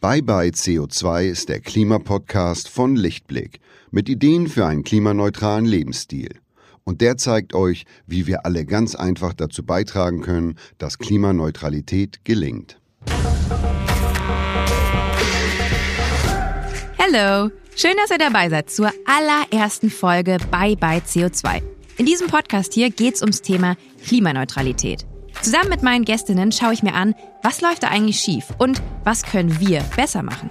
Bye bye CO2 ist der Klimapodcast von Lichtblick mit Ideen für einen klimaneutralen Lebensstil. Und der zeigt euch, wie wir alle ganz einfach dazu beitragen können, dass Klimaneutralität gelingt. Hallo, schön, dass ihr dabei seid zur allerersten Folge Bye bye CO2. In diesem Podcast hier geht es ums Thema Klimaneutralität. Zusammen mit meinen Gästinnen schaue ich mir an, was läuft da eigentlich schief und was können wir besser machen.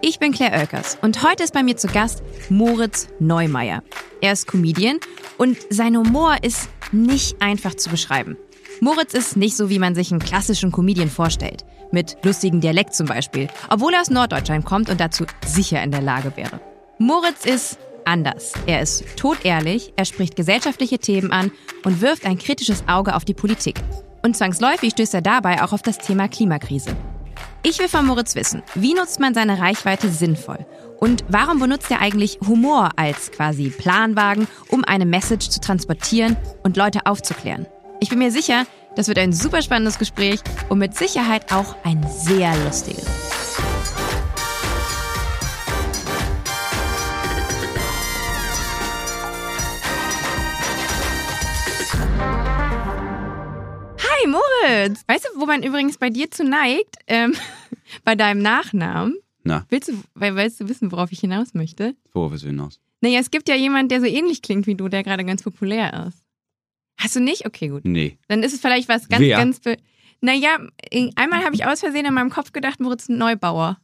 Ich bin Claire Oelkers und heute ist bei mir zu Gast Moritz Neumeier. Er ist Comedian und sein Humor ist nicht einfach zu beschreiben. Moritz ist nicht so, wie man sich einen klassischen Comedian vorstellt. Mit lustigen Dialekt zum Beispiel, obwohl er aus Norddeutschland kommt und dazu sicher in der Lage wäre. Moritz ist anders. Er ist totehrlich, er spricht gesellschaftliche Themen an und wirft ein kritisches Auge auf die Politik. Und zwangsläufig stößt er dabei auch auf das Thema Klimakrise. Ich will von Moritz wissen, wie nutzt man seine Reichweite sinnvoll? Und warum benutzt er eigentlich Humor als quasi Planwagen, um eine Message zu transportieren und Leute aufzuklären? Ich bin mir sicher, das wird ein super spannendes Gespräch und mit Sicherheit auch ein sehr lustiges. Hi Moritz! Weißt du, wo man übrigens bei dir zu neigt? Ähm, bei deinem Nachnamen. Na, Willst du, weil, willst du wissen, worauf ich hinaus möchte? worauf willst du hinaus? Naja, es gibt ja jemanden, der so ähnlich klingt wie du, der gerade ganz populär ist. Hast du nicht? Okay, gut. Nee. Dann ist es vielleicht was ganz, Wer? ganz. Naja, in- einmal habe ich aus Versehen in meinem Kopf gedacht, Moritz Neubauer.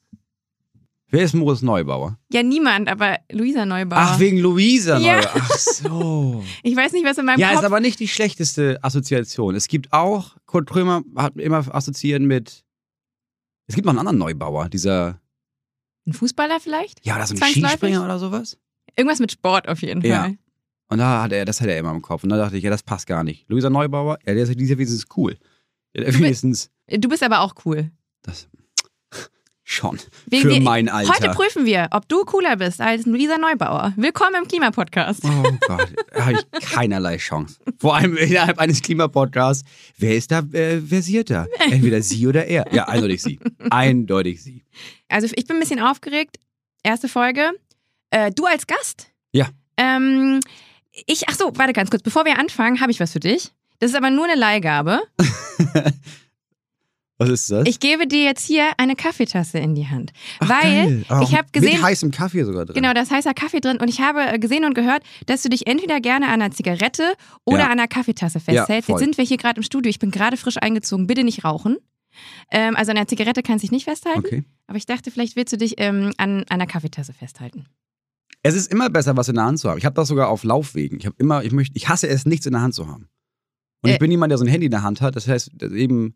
Wer ist Moritz Neubauer? Ja, niemand, aber Luisa Neubauer. Ach, wegen Luisa Ja. Neubauer. Ach so. ich weiß nicht, was in meinem ja, Kopf. ist aber nicht die schlechteste Assoziation. Es gibt auch, Kurt Krömer hat immer assoziiert mit. Es gibt noch einen anderen Neubauer, dieser. Ein Fußballer vielleicht? Ja, das ist ein? Skispringer oder sowas. Irgendwas mit Sport auf jeden Ja. Fall. Und da hat er, das hat er immer im Kopf. Und da dachte ich, ja, das passt gar nicht. Luisa Neubauer, ja, der ist, ja wenigstens cool. Ja, Du bi- wenigstens. Du bist aber auch cool. Das. Schon. Wegen Für mein Alter. Heute prüfen wir, ob du cooler bist als Luisa Neubauer. Willkommen im Klimapodcast. Oh Gott, da habe ich keinerlei Chance. Vor allem innerhalb eines Klimapodcasts. Wer ist da äh, versierter? Entweder sie oder er. Ja, eindeutig sie. Eindeutig sie. Also ich bin ein bisschen aufgeregt. Erste Folge. Äh, du als Gast? Ja. Ähm, ich, ach so, warte ganz kurz. Bevor wir anfangen, habe ich was für dich. Das ist aber nur eine Leihgabe. Was ist das? Ich gebe dir jetzt hier eine Kaffeetasse in die Hand. Ach, weil. Oh, ich habe gesehen, Mit heißem Kaffee sogar drin. genau, da ist heißer Kaffee drin und ich habe äh, gesehen und gehört, dass du dich entweder gerne an einer Zigarette oder Ja. an einer Kaffeetasse festhältst. voll. Jetzt sind wir hier gerade im Studio. Ich bin gerade frisch eingezogen. Bitte nicht rauchen. Ähm, also an einer Zigarette kannst du dich nicht festhalten. Okay. Aber ich dachte, vielleicht willst du dich ähm, an einer Kaffeetasse festhalten. Es ist immer besser, was in der Hand zu haben. Ich habe das sogar auf Laufwegen. Ich habe immer, ich möchte, ich hasse es, nichts in der Hand zu haben. Und Äh. ich bin jemand, der so ein Handy in der Hand hat. Das heißt, eben,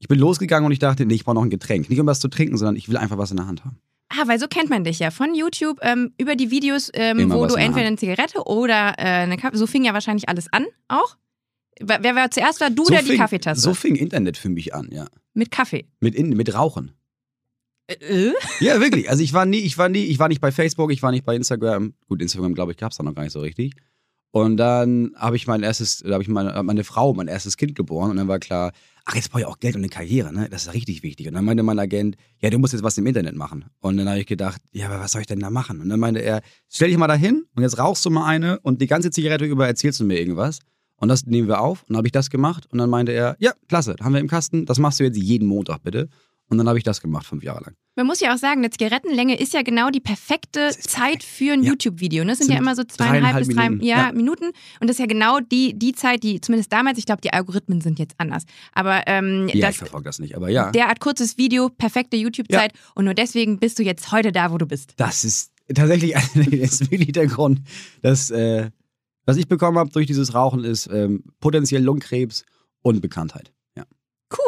ich bin losgegangen und ich dachte, nee, ich brauche noch ein Getränk. Nicht um was zu trinken, sondern ich will einfach was in der Hand haben. Ah, weil so kennt man dich ja. Von YouTube ähm, über die Videos, ähm, wo du entweder eine Zigarette oder äh, eine Kaffee. So fing ja wahrscheinlich alles an auch. Wer, war zuerst war, du so oder die fing, Kaffeetasse? So fing Internet für mich an, ja. Mit Kaffee. Mit, in, mit Rauchen. Äh? Ja, wirklich. Also ich war nie, ich war nie, ich war nicht bei Facebook, ich war nicht bei Instagram. Gut, Instagram, glaube ich, gab es da noch gar nicht so richtig. Und dann habe ich mein erstes, da habe ich meine, meine Frau, mein erstes Kind geboren und dann war klar, ach, jetzt brauche ich auch Geld und eine Karriere, ne? Das ist richtig wichtig. Und dann meinte mein Agent, ja, du musst jetzt was im Internet machen. Und dann habe ich gedacht, ja, aber was soll ich denn da machen? Und dann meinte er, stell dich mal dahin und jetzt rauchst du mal eine und die ganze Zigarette über erzählst du mir irgendwas. Und das nehmen wir auf. Und dann habe ich das gemacht. Und dann meinte er, ja, klasse, haben wir im Kasten. Das machst du jetzt jeden Montag bitte. Und dann habe ich das gemacht, fünf Jahre lang. Man muss ja auch sagen, eine Zigarettenlänge ist ja genau die perfekte Zeit für ein Ja. YouTube-Video. Ne? Das sind, Sind ja immer so zweieinhalb bis drei Minuten. ja, Ja. Minuten. Und das ist ja genau die, die Zeit, die zumindest damals, ich glaube, die Algorithmen sind jetzt anders. Aber ähm, Ja, ich das, verfolge das nicht, aber ja. derart kurzes Video, perfekte YouTube-Zeit. Und nur deswegen bist du jetzt heute da, wo du bist. Das ist tatsächlich das ist wirklich der Grund, dass äh, was ich bekommen habe durch dieses Rauchen ist ähm, potenziell Lungenkrebs und Bekanntheit.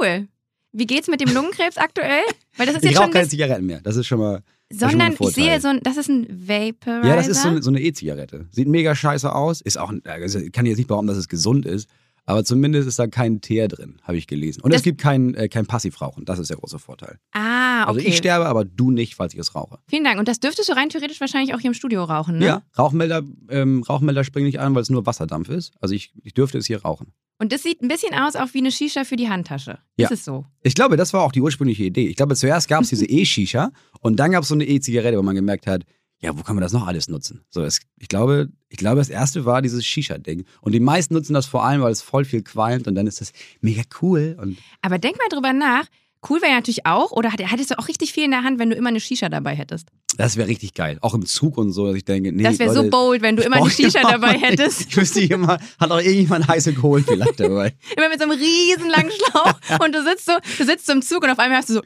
Cool. Wie geht's mit dem Lungenkrebs aktuell? Weil das ist Ich rauche keine Zigaretten mehr. Das ist schon mal. sondern ich sehe so ein, das ist ein Vaporizer. Ja, das ist so eine, so E-Zigarette. Sieht mega scheiße aus. Ist auch, also ich kann jetzt nicht behaupten, dass es gesund ist. Aber zumindest ist da kein Teer drin, habe ich gelesen. Und Das- es gibt kein, äh, kein Passivrauchen. Das ist der große Vorteil. Ah, okay. Also ich sterbe, aber du nicht, falls ich es rauche. Vielen Dank. Und das dürftest du rein theoretisch wahrscheinlich auch hier im Studio rauchen, ne? Ja, Rauchmelder, ähm, Rauchmelder springen nicht an, weil es nur Wasserdampf ist. Also ich, ich dürfte es hier rauchen. Und das sieht ein bisschen aus auch wie eine Shisha für die Handtasche. Ja. Ist es so? Ich glaube, das war auch die ursprüngliche Idee. Ich glaube, zuerst gab es diese E-Shisha und dann gab es so eine E-Zigarette, wo man gemerkt hat, ja, wo kann man das noch alles nutzen? So, es, ich, glaube, ich glaube, das erste war dieses Shisha-Ding. Und die meisten nutzen das vor allem, weil es voll viel qualmt und dann ist das mega cool. Aber denk mal drüber nach. Cool wäre natürlich auch, oder hat- hättest du auch richtig viel in der Hand, wenn du immer eine Shisha dabei hättest? Das wäre richtig geil. Auch im Zug und so, dass ich denke, nee, das wäre so bold, wenn du immer eine Shisha immer dabei hättest. Ich wüsste immer, hat auch irgendjemand heiße Kohlen vielleicht dabei. Immer mit so einem riesen langen Schlauch und du sitzt so, du sitzt so im Zug und auf einmal hast du so,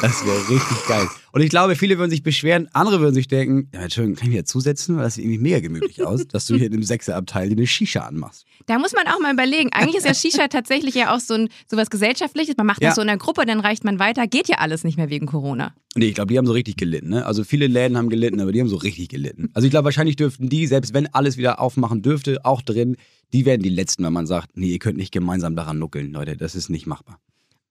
Das wäre richtig geil. Und ich glaube, viele würden sich beschweren, andere würden sich denken, ja, Entschuldigung, kann ich mir dazusetzen? Weil das sieht irgendwie mega gemütlich aus, dass du hier in dem Sechserabteil dir eine Shisha anmachst. da muss man auch mal überlegen. Eigentlich ist ja Shisha tatsächlich ja auch so ein sowas Gesellschaftliches. Man macht Ja. das so in der Gruppe, dann reicht man weiter. Geht ja alles nicht mehr wegen Corona. Nee, ich glaube, die haben so richtig gelitten. Ne? Also viele Läden haben gelitten, aber die haben so richtig gelitten. Also ich glaube, wahrscheinlich dürften die, selbst wenn alles wieder aufmachen dürfte, auch drin, die werden die Letzten, wenn man sagt, nee, ihr könnt nicht gemeinsam daran nuckeln, Leute, das ist nicht machbar.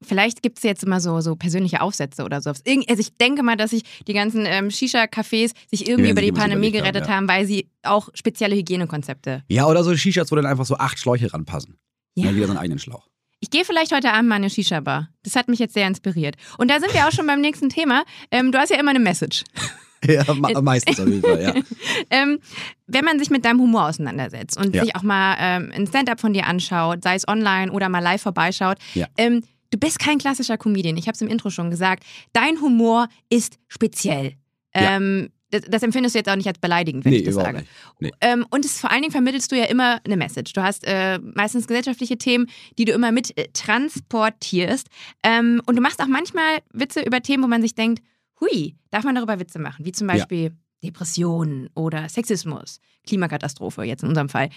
Vielleicht gibt es jetzt immer so, so persönliche Aufsätze oder so. Also ich denke mal, dass sich die ganzen ähm, Shisha-Cafés sich irgendwie über die Pandemie überlegt haben, gerettet ja. haben, weil sie auch spezielle Hygienekonzepte. Ja, oder so Shishas, wo dann einfach so acht Schläuche ranpassen. Ja. Ja. Jeder seinen eigenen Schlauch. Ich gehe vielleicht heute Abend mal in eine Shisha-Bar. Das hat mich jetzt sehr inspiriert. Und da sind wir auch schon beim nächsten Thema. Ähm, du hast ja immer eine Message. Ja, meistens auf jeden Fall, ja. Ähm, wenn man sich mit deinem Humor auseinandersetzt und Ja. sich auch mal ähm, ein Stand-up von dir anschaut, sei es online oder mal live vorbeischaut, Ja. ähm, du bist kein klassischer Comedian. Ich habe es im Intro schon gesagt. Dein Humor ist speziell. Ja. Ähm, das, das empfindest du jetzt auch nicht als beleidigend, wenn Nee, ich das sage. nicht. Nee. Ähm, und es, vor allen Dingen vermittelst du ja immer eine Message. Du hast äh, meistens gesellschaftliche Themen, die du immer mit äh, transportierst. Ähm, und du machst auch manchmal Witze über Themen, wo man sich denkt, hui, darf man darüber Witze machen? Wie zum Ja. Beispiel Depressionen oder Sexismus, Klimakatastrophe jetzt in unserem Fall.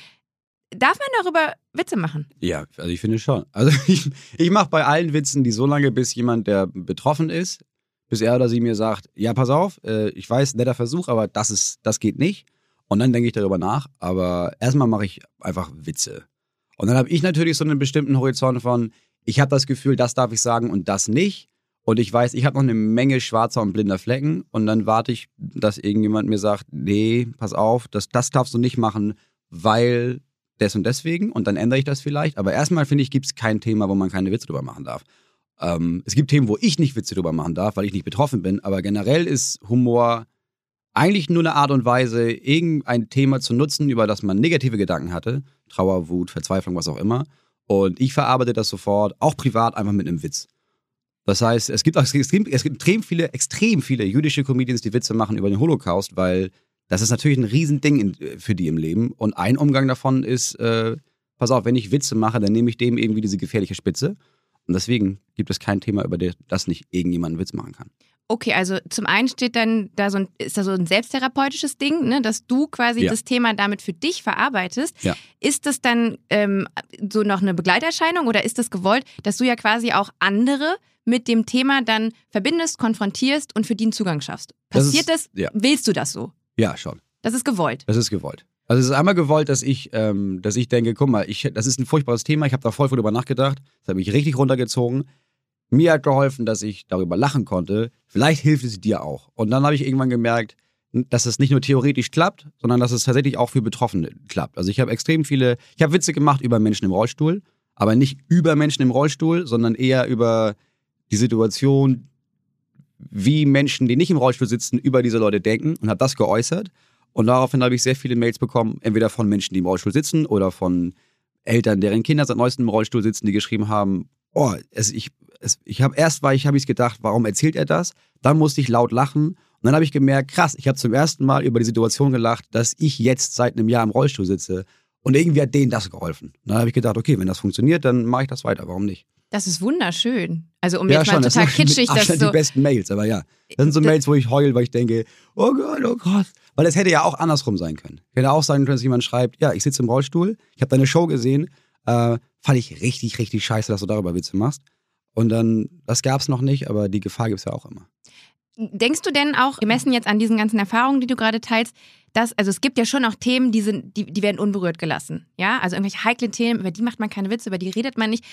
Darf man darüber Witze machen? Ja, also ich finde schon. Also ich, ich mache bei allen Witzen die so lange, bis jemand, der betroffen ist, bis er oder sie mir sagt, ja, pass auf, äh, ich weiß, netter Versuch, aber das ist, das geht nicht. Und dann denke ich darüber nach. Aber erstmal mache ich einfach Witze. Und dann habe ich natürlich so einen bestimmten Horizont von, ich habe das Gefühl, das darf ich sagen und das nicht. Und ich weiß, ich habe noch eine Menge schwarzer und blinder Flecken. Und dann warte ich, dass irgendjemand mir sagt, nee, pass auf, das, das darfst du nicht machen, weil des und deswegen. Und dann ändere ich das vielleicht. Aber erstmal finde ich, gibt es kein Thema, wo man keine Witze drüber machen darf. Ähm, es gibt Themen, wo ich nicht Witze drüber machen darf, weil ich nicht betroffen bin. Aber generell ist Humor eigentlich nur eine Art und Weise, irgendein Thema zu nutzen, über das man negative Gedanken hatte. Trauer, Wut, Verzweiflung, was auch immer. Und ich verarbeite das sofort, auch privat, einfach mit einem Witz. Das heißt, es gibt, extrem, es gibt extrem viele, extrem viele jüdische Comedians, die Witze machen über den Holocaust, weil das ist natürlich ein Riesending in, für die im Leben. Und ein Umgang davon ist, äh, pass auf, wenn ich Witze mache, dann nehme ich dem irgendwie diese gefährliche Spitze. Und deswegen gibt es kein Thema, über das nicht irgendjemand einen Witz machen kann. Okay, also zum einen steht dann da so ein, ist da so ein selbsttherapeutisches Ding, ne, dass du quasi Ja. das Thema damit für dich verarbeitest. Ja. Ist das dann ähm, so noch eine Begleiterscheinung oder ist das gewollt, dass du ja quasi auch andere mit dem Thema dann verbindest, konfrontierst und für die einen Zugang schaffst? Das Passiert das? ist- ja. Willst du das so? Ja, schon. Das ist gewollt. Das ist gewollt. Also es ist einmal gewollt, dass ich, ähm, dass ich denke, guck mal, ich, das ist ein furchtbares Thema, ich habe da voll drüber nachgedacht, das habe ich richtig runtergezogen. Mir hat geholfen, dass ich darüber lachen konnte. Vielleicht hilft es dir auch. Und dann habe ich irgendwann gemerkt, dass es nicht nur theoretisch klappt, sondern dass es tatsächlich auch für Betroffene klappt. Also ich habe extrem viele, ich habe Witze gemacht über Menschen im Rollstuhl, aber nicht über Menschen im Rollstuhl, sondern eher über die Situation, wie Menschen, die nicht im Rollstuhl sitzen, über diese Leute denken und habe das geäußert. Und daraufhin habe ich sehr viele Mails bekommen, entweder von Menschen, die im Rollstuhl sitzen oder von Eltern, deren Kinder seit neuestem im Rollstuhl sitzen, die geschrieben haben, oh, es, ich, es, ich habe erst war ich, habe ich gedacht, warum erzählt er das? Dann musste ich laut lachen und dann habe ich gemerkt, krass, ich habe zum ersten Mal über die Situation gelacht, dass ich jetzt seit einem Jahr im Rollstuhl sitze und irgendwie hat denen das geholfen. Und dann habe ich gedacht, okay, wenn das funktioniert, dann mache ich das weiter, warum nicht? Das ist wunderschön. Also um ja, jetzt schon, mal das total sind kitschig, das so. die besten Mails, aber ja. Das sind so Das- Mails, wo ich heul, weil ich denke, oh Gott, oh Gott. Weil es hätte ja auch andersrum sein können. Hätte auch sein können, dass jemand schreibt, ja, ich sitze im Rollstuhl, ich habe deine Show gesehen, äh, fand ich richtig, richtig scheiße, dass du darüber Witze machst. Und dann, das gab's noch nicht, aber die Gefahr gibt's ja auch immer. Denkst du denn auch, gemessen jetzt an diesen ganzen Erfahrungen, die du gerade teilst, dass, also es gibt ja schon auch Themen, die sind, die, die werden unberührt gelassen. Ja, also irgendwelche heiklen Themen, über die macht man keine Witze, über die redet man nicht.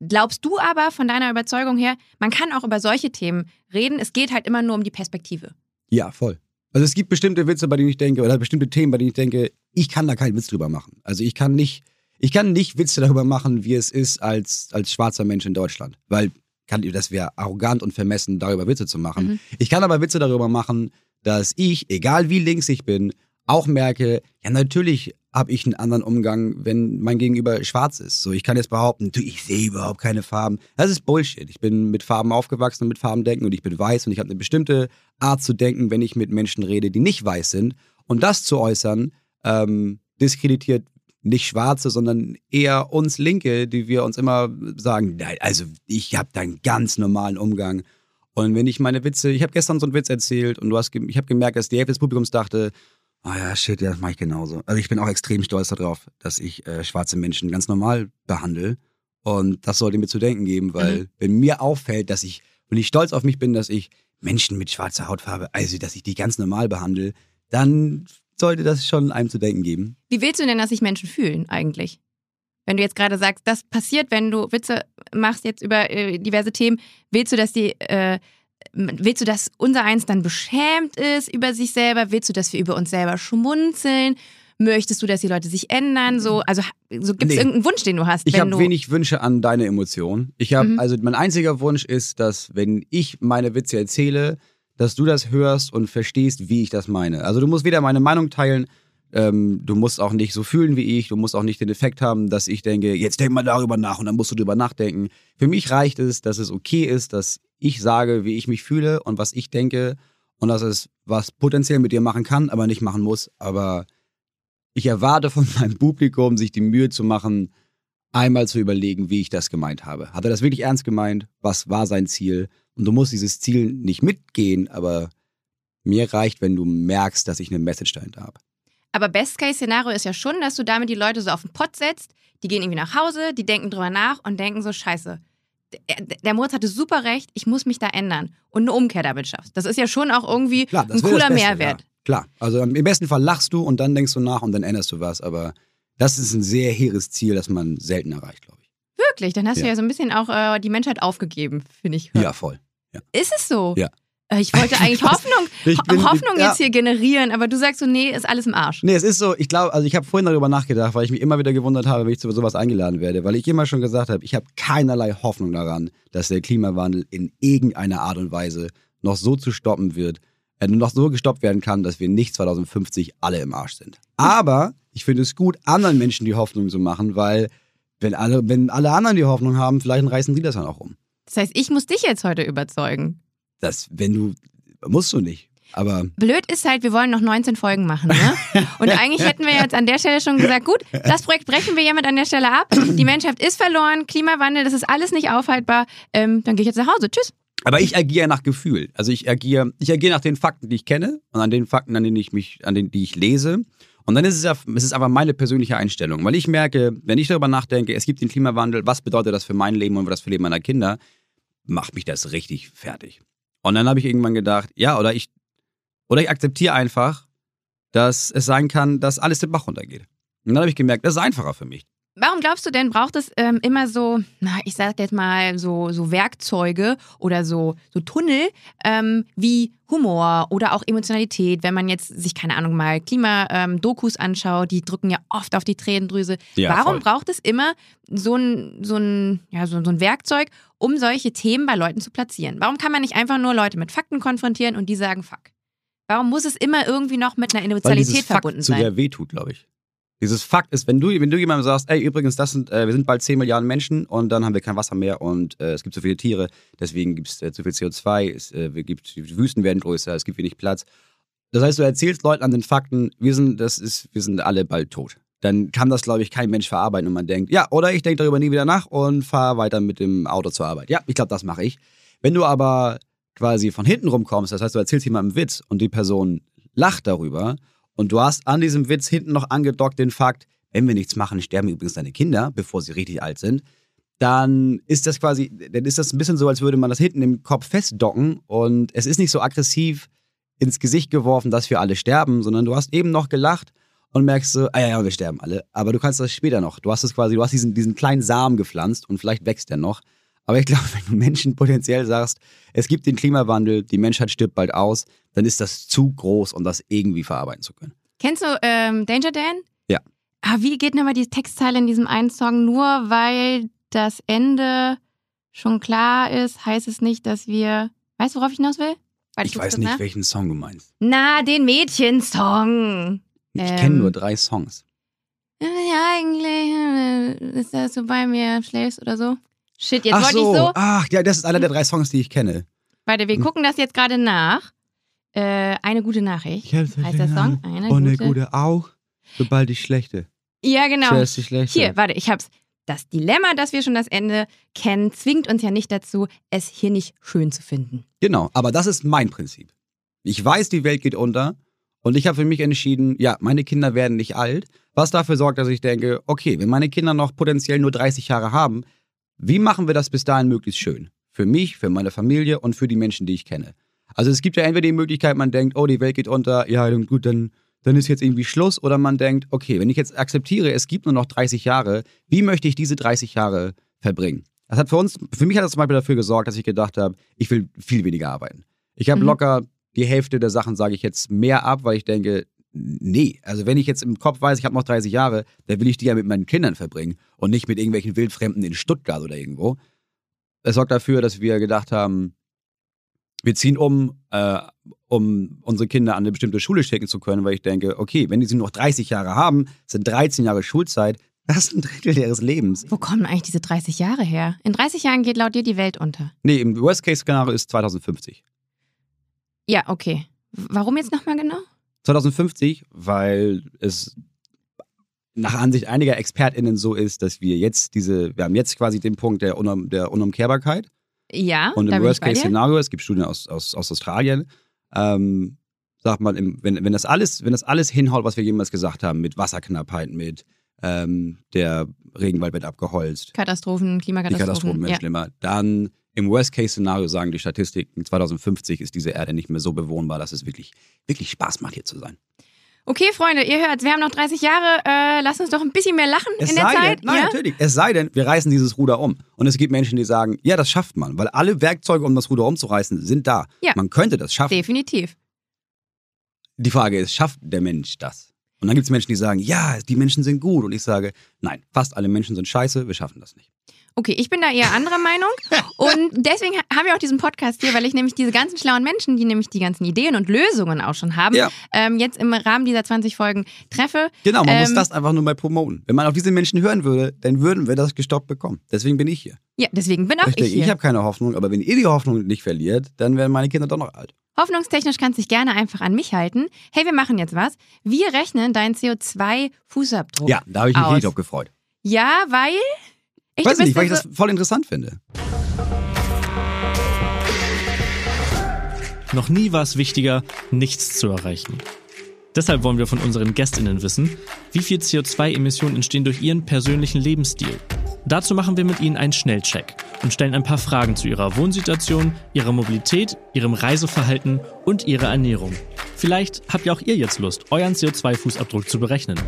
Glaubst du aber von deiner Überzeugung her, man kann auch über solche Themen reden, es geht halt immer nur um die Perspektive. Ja, voll. Also es gibt bestimmte Witze, bei denen ich denke, oder bestimmte Themen, bei denen ich denke, ich kann da keinen Witz drüber machen. Also ich kann nicht, ich kann nicht Witze darüber machen, wie es ist als, als schwarzer Mensch in Deutschland. Weil kann, das wäre arrogant und vermessen, darüber Witze zu machen. Mhm. Ich kann aber Witze darüber machen, dass ich, egal wie links ich bin, auch merke, ja, natürlich habe ich einen anderen Umgang, wenn mein Gegenüber schwarz ist. So, ich kann jetzt behaupten, du, ich sehe überhaupt keine Farben. Das ist Bullshit. Ich bin mit Farben aufgewachsen und mit Farben denken und ich bin weiß und ich habe eine bestimmte Art zu denken, wenn ich mit Menschen rede, die nicht weiß sind. Und das zu äußern, ähm, diskreditiert nicht Schwarze, sondern eher uns Linke, die wir uns immer sagen, also ich habe da einen ganz normalen Umgang. Und wenn ich meine Witze, ich habe gestern so einen Witz erzählt und du hast, ich habe gemerkt, dass die Hälfte des Publikums dachte, ah ja, shit, ja, das mache ich genauso. Also ich bin auch extrem stolz darauf, dass ich äh, schwarze Menschen ganz normal behandle. Und das sollte mir zu denken geben, weil mhm. wenn mir auffällt, dass ich, und ich stolz auf mich bin, dass ich Menschen mit schwarzer Hautfarbe, also dass ich die ganz normal behandle, dann sollte das schon einem zu denken geben. Wie willst du denn, dass sich Menschen fühlen eigentlich? Wenn du jetzt gerade sagst, das passiert, wenn du Witze machst jetzt über äh, diverse Themen, willst du, dass die, äh, willst du, dass unser Eins dann beschämt ist über sich selber? Willst du, dass wir über uns selber schmunzeln? Möchtest du, dass die Leute sich ändern? So, also so gibt es nee. irgendeinen Wunsch, den du hast? Ich habe wenig Wünsche an deine Emotionen. Ich habe, mhm. also mein einziger Wunsch ist, dass wenn ich meine Witze erzähle, dass du das hörst und verstehst, wie ich das meine. Also du musst weder meine Meinung teilen, ähm, du musst auch nicht so fühlen wie ich, du musst auch nicht den Effekt haben, dass ich denke, jetzt denk mal darüber nach und dann musst du darüber nachdenken. Für mich reicht es, dass es okay ist, dass ich sage, wie ich mich fühle und was ich denke und dass es was potenziell mit dir machen kann, aber nicht machen muss. Aber ich erwarte von meinem Publikum, sich die Mühe zu machen, einmal zu überlegen, wie ich das gemeint habe. Hat er das wirklich ernst gemeint? Was war sein Ziel? Und du musst dieses Ziel nicht mitgehen, aber mir reicht, wenn du merkst, dass ich eine Message dahinter habe. Aber Best-Case-Szenario ist ja schon, dass du damit die Leute so auf den Pott setzt, die gehen irgendwie nach Hause, die denken drüber nach und denken so, scheiße, der, Moritz hatte super recht, ich muss mich da ändern und eine Umkehr damit schaffst. Das ist ja schon auch irgendwie Klar, ein cooler Beste, Mehrwert. Ja. Klar, also im besten Fall lachst du und dann denkst du nach und dann änderst du was, aber das ist ein sehr hehres Ziel, das man selten erreicht, glaube ich. Wirklich? Dann hast ja. du ja so ein bisschen auch äh, die Menschheit aufgegeben, finde ich. Ja, voll. Ja. Ist es so? Ja. Äh, ich wollte eigentlich Hoffnung, bin, Hoffnung ja. jetzt hier generieren, aber du sagst so, nee, ist alles im Arsch. Nee, es ist so, ich glaube, also ich habe vorhin darüber nachgedacht, weil ich mich immer wieder gewundert habe, wenn ich zu sowas eingeladen werde, weil ich immer schon gesagt habe, ich habe keinerlei Hoffnung daran, dass der Klimawandel in irgendeiner Art und Weise noch so zu stoppen wird, äh, noch so gestoppt werden kann, dass wir nicht 2050 alle im Arsch sind. Aber ich finde es gut, anderen Menschen die Hoffnung zu machen, weil wenn alle, wenn alle anderen die Hoffnung haben, vielleicht reißen sie das dann auch um. Das heißt, ich muss dich jetzt heute überzeugen. Das, wenn du, musst du nicht. Aber Blöd ist halt, wir wollen noch 19 Folgen machen. Ne? Und eigentlich hätten wir jetzt an der Stelle schon gesagt, gut, das Projekt brechen wir hiermit an der Stelle ab. Die Menschheit ist verloren, Klimawandel, das ist alles nicht aufhaltbar. Ähm, dann gehe ich jetzt nach Hause. Tschüss. Aber ich agiere nach Gefühl. Also ich agiere, ich agiere nach den Fakten, die ich kenne und an den Fakten, an denen ich mich, an denen die ich lese. Und dann ist es ja, es ist aber meine persönliche Einstellung, weil ich merke, wenn ich darüber nachdenke, es gibt den Klimawandel, was bedeutet das für mein Leben und was für das Leben meiner Kinder, macht mich das richtig fertig. Und dann habe ich irgendwann gedacht, ja, oder ich, oder ich akzeptiere einfach, dass es sein kann, dass alles den Bach runtergeht. Und dann habe ich gemerkt, das ist einfacher für mich. Warum glaubst du denn, braucht es ähm, immer so, na, ich sag jetzt mal, so, so Werkzeuge oder so, so Tunnel ähm, wie Humor oder auch Emotionalität, wenn man jetzt sich, keine Ahnung, mal Klima-Dokus ähm, anschaut, die drücken ja oft auf die Tränendrüse. Ja, Warum voll. braucht es immer so ein, so, ein, ja, so, so ein Werkzeug, um solche Themen bei Leuten zu platzieren? Warum kann man nicht einfach nur Leute mit Fakten konfrontieren und die sagen Fuck? Warum muss es immer irgendwie noch mit einer Emotionalität verbunden Fakt sein? Zu der wehtut, glaube ich. Dieses Fakt ist, wenn du, wenn du jemandem sagst, ey, übrigens, das sind, äh, wir sind bald 10 Milliarden Menschen und dann haben wir kein Wasser mehr und äh, es gibt zu viele Tiere, deswegen gibt es äh, zu viel CO2, es äh, gibt, die Wüsten werden größer, es gibt wenig Platz. Das heißt, du erzählst Leuten an den Fakten, wir sind, das ist, wir sind alle bald tot. Dann kann das, glaube ich, kein Mensch verarbeiten und man denkt, ja, oder ich denke darüber nie wieder nach und fahre weiter mit dem Auto zur Arbeit. Ja, ich glaube, das mache ich. Wenn du aber quasi von hinten rumkommst, das heißt, du erzählst jemandem einen Witz und die Person lacht darüber und du hast an diesem Witz hinten noch angedockt den Fakt, wenn wir nichts machen, sterben übrigens deine Kinder, bevor sie richtig alt sind. dann ist das quasi, dann ist das ein bisschen so, als würde man das hinten im Kopf festdocken und es ist nicht so aggressiv ins Gesicht geworfen, dass wir alle sterben, sondern du hast eben noch gelacht und merkst so, ah ja, ja, wir sterben alle. Aber du kannst das später noch. Du hast es quasi, du hast diesen, diesen kleinen Samen gepflanzt und vielleicht wächst der noch. Aber ich glaube, wenn du Menschen potenziell sagst, es gibt den Klimawandel, die Menschheit stirbt bald aus, dann ist das zu groß, um das irgendwie verarbeiten zu können. Kennst du ähm, Danger Dan? Ja. Ah, wie geht nochmal die Textzeile in diesem einen Song? Nur weil das Ende schon klar ist, heißt es nicht, dass wir. Weißt du, worauf ich hinaus will? Warte, Ich weiß nicht, nach. welchen Song du meinst. Na, den Mädchensong. Ich Ähm. kenne nur drei Songs. Ja, eigentlich äh, ist das so bei mir, schläfst oder so. Shit, jetzt Ach wollte so, ich so. ach ja, das ist einer der drei Songs, die ich kenne. Warte, wir gucken das jetzt gerade nach. Äh, eine gute Nachricht. Heißt der Song? Eine Und eine gute. gute auch, sobald die schlechte. Ja, genau. Zuerst die schlechte. Hier, warte, ich hab's. Das Dilemma, dass wir schon das Ende kennen, zwingt uns ja nicht dazu, es hier nicht schön zu finden. Genau, aber das ist mein Prinzip. Ich weiß, die Welt geht unter und ich habe für mich entschieden, ja, meine Kinder werden nicht alt, was dafür sorgt, dass ich denke, okay, wenn meine Kinder noch potenziell nur 30 Jahre haben, wie machen wir das bis dahin möglichst schön? Für mich, für meine Familie und für die Menschen, die ich kenne. Also es gibt ja entweder die Möglichkeit, man denkt, oh, die Welt geht unter, ja, dann gut, dann, dann ist jetzt irgendwie Schluss. Oder man denkt, okay, wenn ich jetzt akzeptiere, es gibt nur noch 30 Jahre, wie möchte ich diese 30 Jahre verbringen? Das hat für uns, für mich hat das zum Beispiel dafür gesorgt, dass ich gedacht habe, ich will viel weniger arbeiten. Ich habe Mhm. locker die Hälfte der Sachen, sage ich jetzt, mehr ab, weil ich denke, nee, also wenn ich jetzt im Kopf weiß, ich habe noch 30 Jahre, dann will ich die ja mit meinen Kindern verbringen und nicht mit irgendwelchen Wildfremden in Stuttgart oder irgendwo. Das sorgt dafür, dass wir gedacht haben, wir ziehen um, äh, um unsere Kinder an eine bestimmte Schule schicken zu können, weil ich denke, okay, wenn die sie noch 30 Jahre haben, sind 13 Jahre Schulzeit, das ist ein Drittel ihres Lebens. Wo kommen eigentlich diese 30 Jahre her? In 30 Jahren geht laut dir die Welt unter. Nee, im Worst-Case-Szenario ist 2050. Ja, okay. Warum jetzt nochmal genau? 2050, weil es nach Ansicht einiger ExpertInnen so ist, dass wir jetzt diese, wir haben jetzt quasi den Punkt der, Unum, der Unumkehrbarkeit Ja, und im. Worst-Case-Szenario, es gibt Studien aus, aus, aus Australien, ähm, sagt man, wenn, wenn, das alles, wenn das alles hinhaut, was wir jemals gesagt haben, mit Wasserknappheit, mit ähm, der Regenwald wird abgeholzt, Katastrophen, die Klimakatastrophen. Katastrophen werden ja. schlimmer, dann im Worst-Case-Szenario sagen die Statistiken, 2050 ist diese Erde nicht mehr so bewohnbar, dass es wirklich, wirklich Spaß macht, hier zu sein. Okay, Freunde, ihr hört, wir haben noch 30 Jahre. Äh, lasst uns doch ein bisschen mehr lachen Es in der Zeit. denn, nein, ja? natürlich. Es sei denn, wir reißen dieses Ruder um. Und es gibt Menschen, die sagen, ja, das schafft man, weil alle Werkzeuge, um das Ruder umzureißen, sind da. Ja. Man könnte das schaffen. Definitiv. Die Frage ist, schafft der Mensch das? Und dann gibt es Menschen, die sagen, ja, die Menschen sind gut. Und ich sage, nein, fast alle Menschen sind scheiße, wir schaffen das nicht. Okay, ich bin da eher anderer Meinung. Und deswegen ha- haben wir auch diesen Podcast hier, weil ich nämlich diese ganzen schlauen Menschen, die nämlich die ganzen Ideen und Lösungen auch schon haben, Ja. ähm, jetzt im Rahmen dieser 20 Folgen treffe. Genau, man muss Ähm, das einfach nur mal promoten. Wenn man auf diese Menschen hören würde, dann würden wir das gestoppt bekommen. Deswegen bin ich hier. Ja, deswegen bin auch Richtig, ich hier. ich habe keine Hoffnung, aber wenn ihr die Hoffnung nicht verliert, dann werden meine Kinder doch noch alt. Hoffnungstechnisch kannst du dich gerne einfach an mich halten. Hey, wir machen jetzt was. Wir rechnen deinen CO2-Fußabdruck. Ja, da habe ich mich aus. richtig drauf gefreut. Ja, weil. Ich Weiß nicht, weil ich das voll interessant finde. Noch nie war es wichtiger, nichts zu erreichen. Deshalb wollen wir von unseren Gästinnen wissen, wie viel CO2-Emissionen entstehen durch ihren persönlichen Lebensstil. Dazu machen wir mit ihnen einen Schnellcheck und stellen ein paar Fragen zu ihrer Wohnsituation, ihrer Mobilität, ihrem Reiseverhalten und ihrer Ernährung. Vielleicht habt ja auch ihr jetzt Lust, euren CO2-Fußabdruck zu berechnen.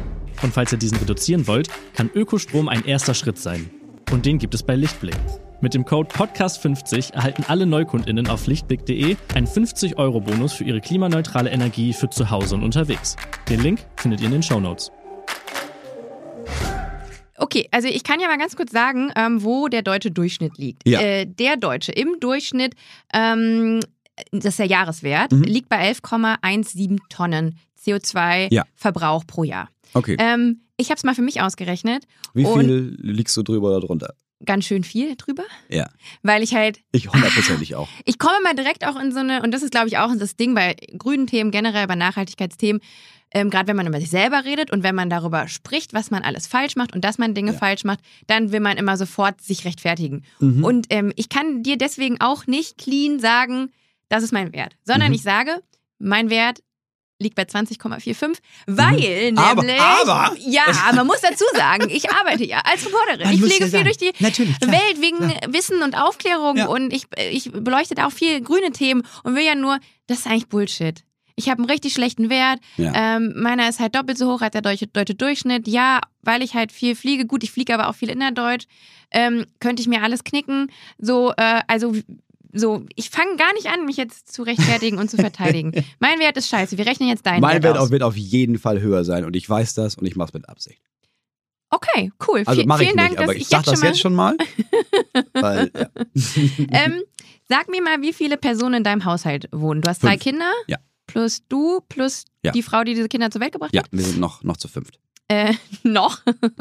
Und falls ihr diesen reduzieren wollt, kann Ökostrom ein erster Schritt sein. Und den gibt es bei Lichtblick. Mit dem Code Podcast50 erhalten alle NeukundInnen auf lichtblick.de einen 50-Euro-Bonus für ihre klimaneutrale Energie für zu Hause und unterwegs. Den Link findet ihr in den Shownotes. Okay, also ich kann ja mal ganz kurz sagen, ähm, wo der deutsche Durchschnitt liegt. Ja. Äh, der Deutsche im Durchschnitt, ähm, das ist der Jahreswert, Mhm. liegt bei 11,17 Tonnen Ja. CO2-Verbrauch pro Jahr. Okay. Ähm, ich habe es mal für mich ausgerechnet. Wie viel liegst du drüber oder drunter? Ganz schön viel drüber, Ja. weil ich halt Ich hundertprozentig auch. Ich komme mal direkt auch in so eine, und das ist, glaube ich, auch das Ding bei grünen Themen, generell bei Nachhaltigkeitsthemen, ähm, gerade wenn man über sich selber redet und wenn man darüber spricht, was man alles falsch macht und dass man Dinge Ja. falsch macht, dann will man immer sofort sich rechtfertigen. Mhm. Und ähm, ich kann dir deswegen auch nicht clean sagen, das ist mein Wert, sondern Mhm. ich sage, mein Wert liegt bei 20,45, weil Mhm. Aber- nämlich. aber- Ja, man muss dazu sagen, ich arbeite ja als Reporterin. Man Ich fliege ja viel sagen. durch die Natürlich, klar. Welt wegen Wissen und Aufklärung Ja. und ich, ich beleuchte da auch viel grüne Themen und will ja nur, das ist eigentlich Bullshit. Ich habe einen richtig schlechten Wert. Ja. Ähm, meiner ist halt doppelt so hoch als der deutsche, deutsche Durchschnitt. Ja, weil ich halt viel fliege. Gut, ich fliege aber auch viel innerdeutsch. Ähm, könnte ich mir alles knicken. So, äh, also so, ich fange gar nicht an, mich jetzt zu rechtfertigen und zu verteidigen. Mein Wert ist scheiße. Wir rechnen jetzt deinen mein Wert Wert aus. wird auf jeden Fall höher sein und ich weiß das und ich mache es mit Absicht. Okay, cool. Also mache ich vielen nicht, Dank, aber dass ich ich sag das jetzt schon mal. weil, ja. ähm, Sag mir mal, wie viele Personen in deinem Haushalt wohnen. Du hast drei Fünf. Kinder? Ja. Plus du, plus Ja. die Frau, die diese Kinder zur Welt gebracht ja, hat? wir sind noch, noch zu fünft. Äh, noch?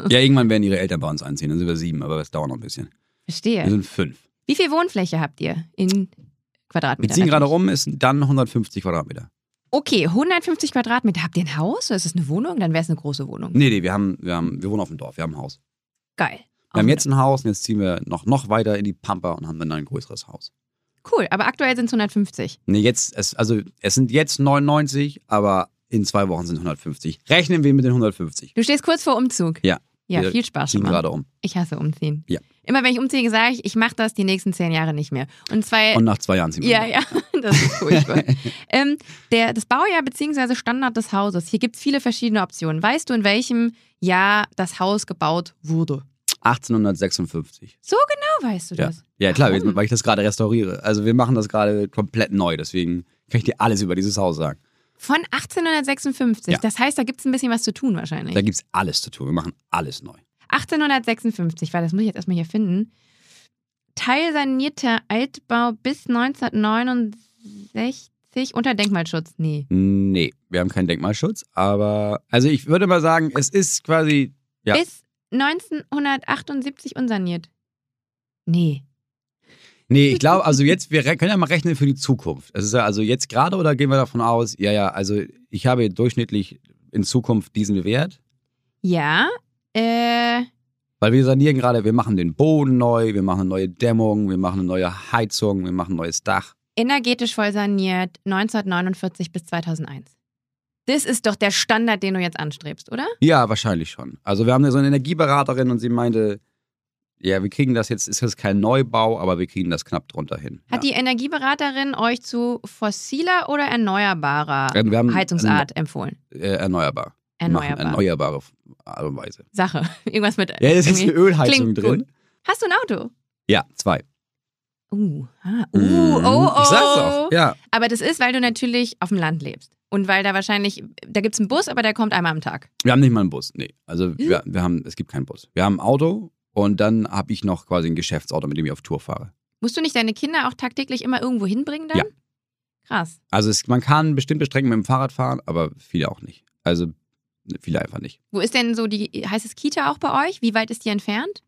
Ja, irgendwann werden ihre Eltern bei uns einziehen, dann sind wir sieben, aber das dauert noch ein bisschen. Wir Verstehe. sind fünf. Wie viel Wohnfläche habt ihr in Wir Quadratmetern? ziehen gerade rum, ist dann 150 Quadratmeter. Okay, 150 Quadratmeter. Habt ihr ein Haus oder ist es eine Wohnung? Dann wäre es eine große Wohnung. Nee, nee, wir, haben, wir, haben, wir wohnen auf dem Dorf, wir haben ein Haus. Geil. Wir haben jetzt ein Haus und jetzt ziehen wir noch, noch weiter in die Pampa und haben dann ein größeres Haus. Cool, aber aktuell sind es 150. Nee, jetzt, es, also es sind jetzt 99, aber in zwei Wochen sind 150. Rechnen wir mit den 150. Du stehst kurz vor Umzug. Ja. Ja, Wir viel Spaß schon gerade um. Ich hasse Umziehen. Ja. Immer wenn ich umziehe, sage ich, ich mache das die nächsten zehn Jahre nicht mehr. Und zwei. Und nach zwei Jahren ziehen wir ja, wieder. ja, das ist furchtbar. ähm, der, das Baujahr bzw. Standard des Hauses. Hier gibt es viele verschiedene Optionen. Weißt du, in welchem Jahr das Haus gebaut wurde? 1856. So genau weißt du Ja. das. Ja, klar, Warum? weil ich das gerade restauriere. Also wir machen das gerade komplett neu, deswegen kann ich dir alles über dieses Haus sagen. Von 1856. Ja. Das heißt, da gibt es ein bisschen was zu tun wahrscheinlich. Da gibt es alles zu tun. Wir machen alles neu. 1856, weil das muss ich jetzt erstmal hier finden. Teilsanierter Altbau bis 1969 unter Denkmalschutz. Nee. Nee, wir haben keinen Denkmalschutz, aber also ich würde mal sagen, es ist quasi Ja. Bis 1978 unsaniert. Nee. Nee, ich glaube, also jetzt, wir können ja mal rechnen für die Zukunft. Es ist ja also jetzt gerade oder gehen wir davon aus, ja, ja, also ich habe durchschnittlich in Zukunft diesen Wert, Ja. Äh, weil wir sanieren gerade, wir machen den Boden neu, wir machen eine neue Dämmung, wir machen eine neue Heizung, wir machen ein neues Dach. energetisch voll saniert 1949 bis 2001. Das ist doch der Standard, den du jetzt anstrebst, oder? Ja, wahrscheinlich schon. Also wir haben so eine Energieberaterin und sie meinte, ja, wir kriegen das jetzt, ist jetzt kein Neubau, aber wir kriegen das knapp drunter hin. Hat ja. die Energieberaterin euch zu fossiler oder erneuerbarer Heizungsart empfohlen? äh, erneuerbar. Erneuerbar. Erneuerbare Art und Weise. Sache. Irgendwas mit. Ja, es ist eine Ölheizung drin. gut. Hast du ein Auto? Ja, zwei. Uh, ah, uh, oh, oh. Ich sag's auch. Ja. Aber das ist, weil du natürlich auf dem Land lebst. Und weil da wahrscheinlich, da gibt es einen Bus, aber der kommt einmal am Tag. Wir haben nicht mal einen Bus. Nee. Also wir, wir haben, es gibt keinen Bus. Wir haben ein Auto und dann habe ich noch quasi ein Geschäftsauto, mit dem ich auf Tour fahre. Musst du nicht deine Kinder auch tagtäglich immer irgendwo hinbringen dann? Ja. Krass. Also es, man kann bestimmte Strecken mit dem Fahrrad fahren, aber viele auch nicht. Also viele einfach nicht. Wo ist denn so die, heißt es Kita auch bei euch? Wie weit ist die entfernt?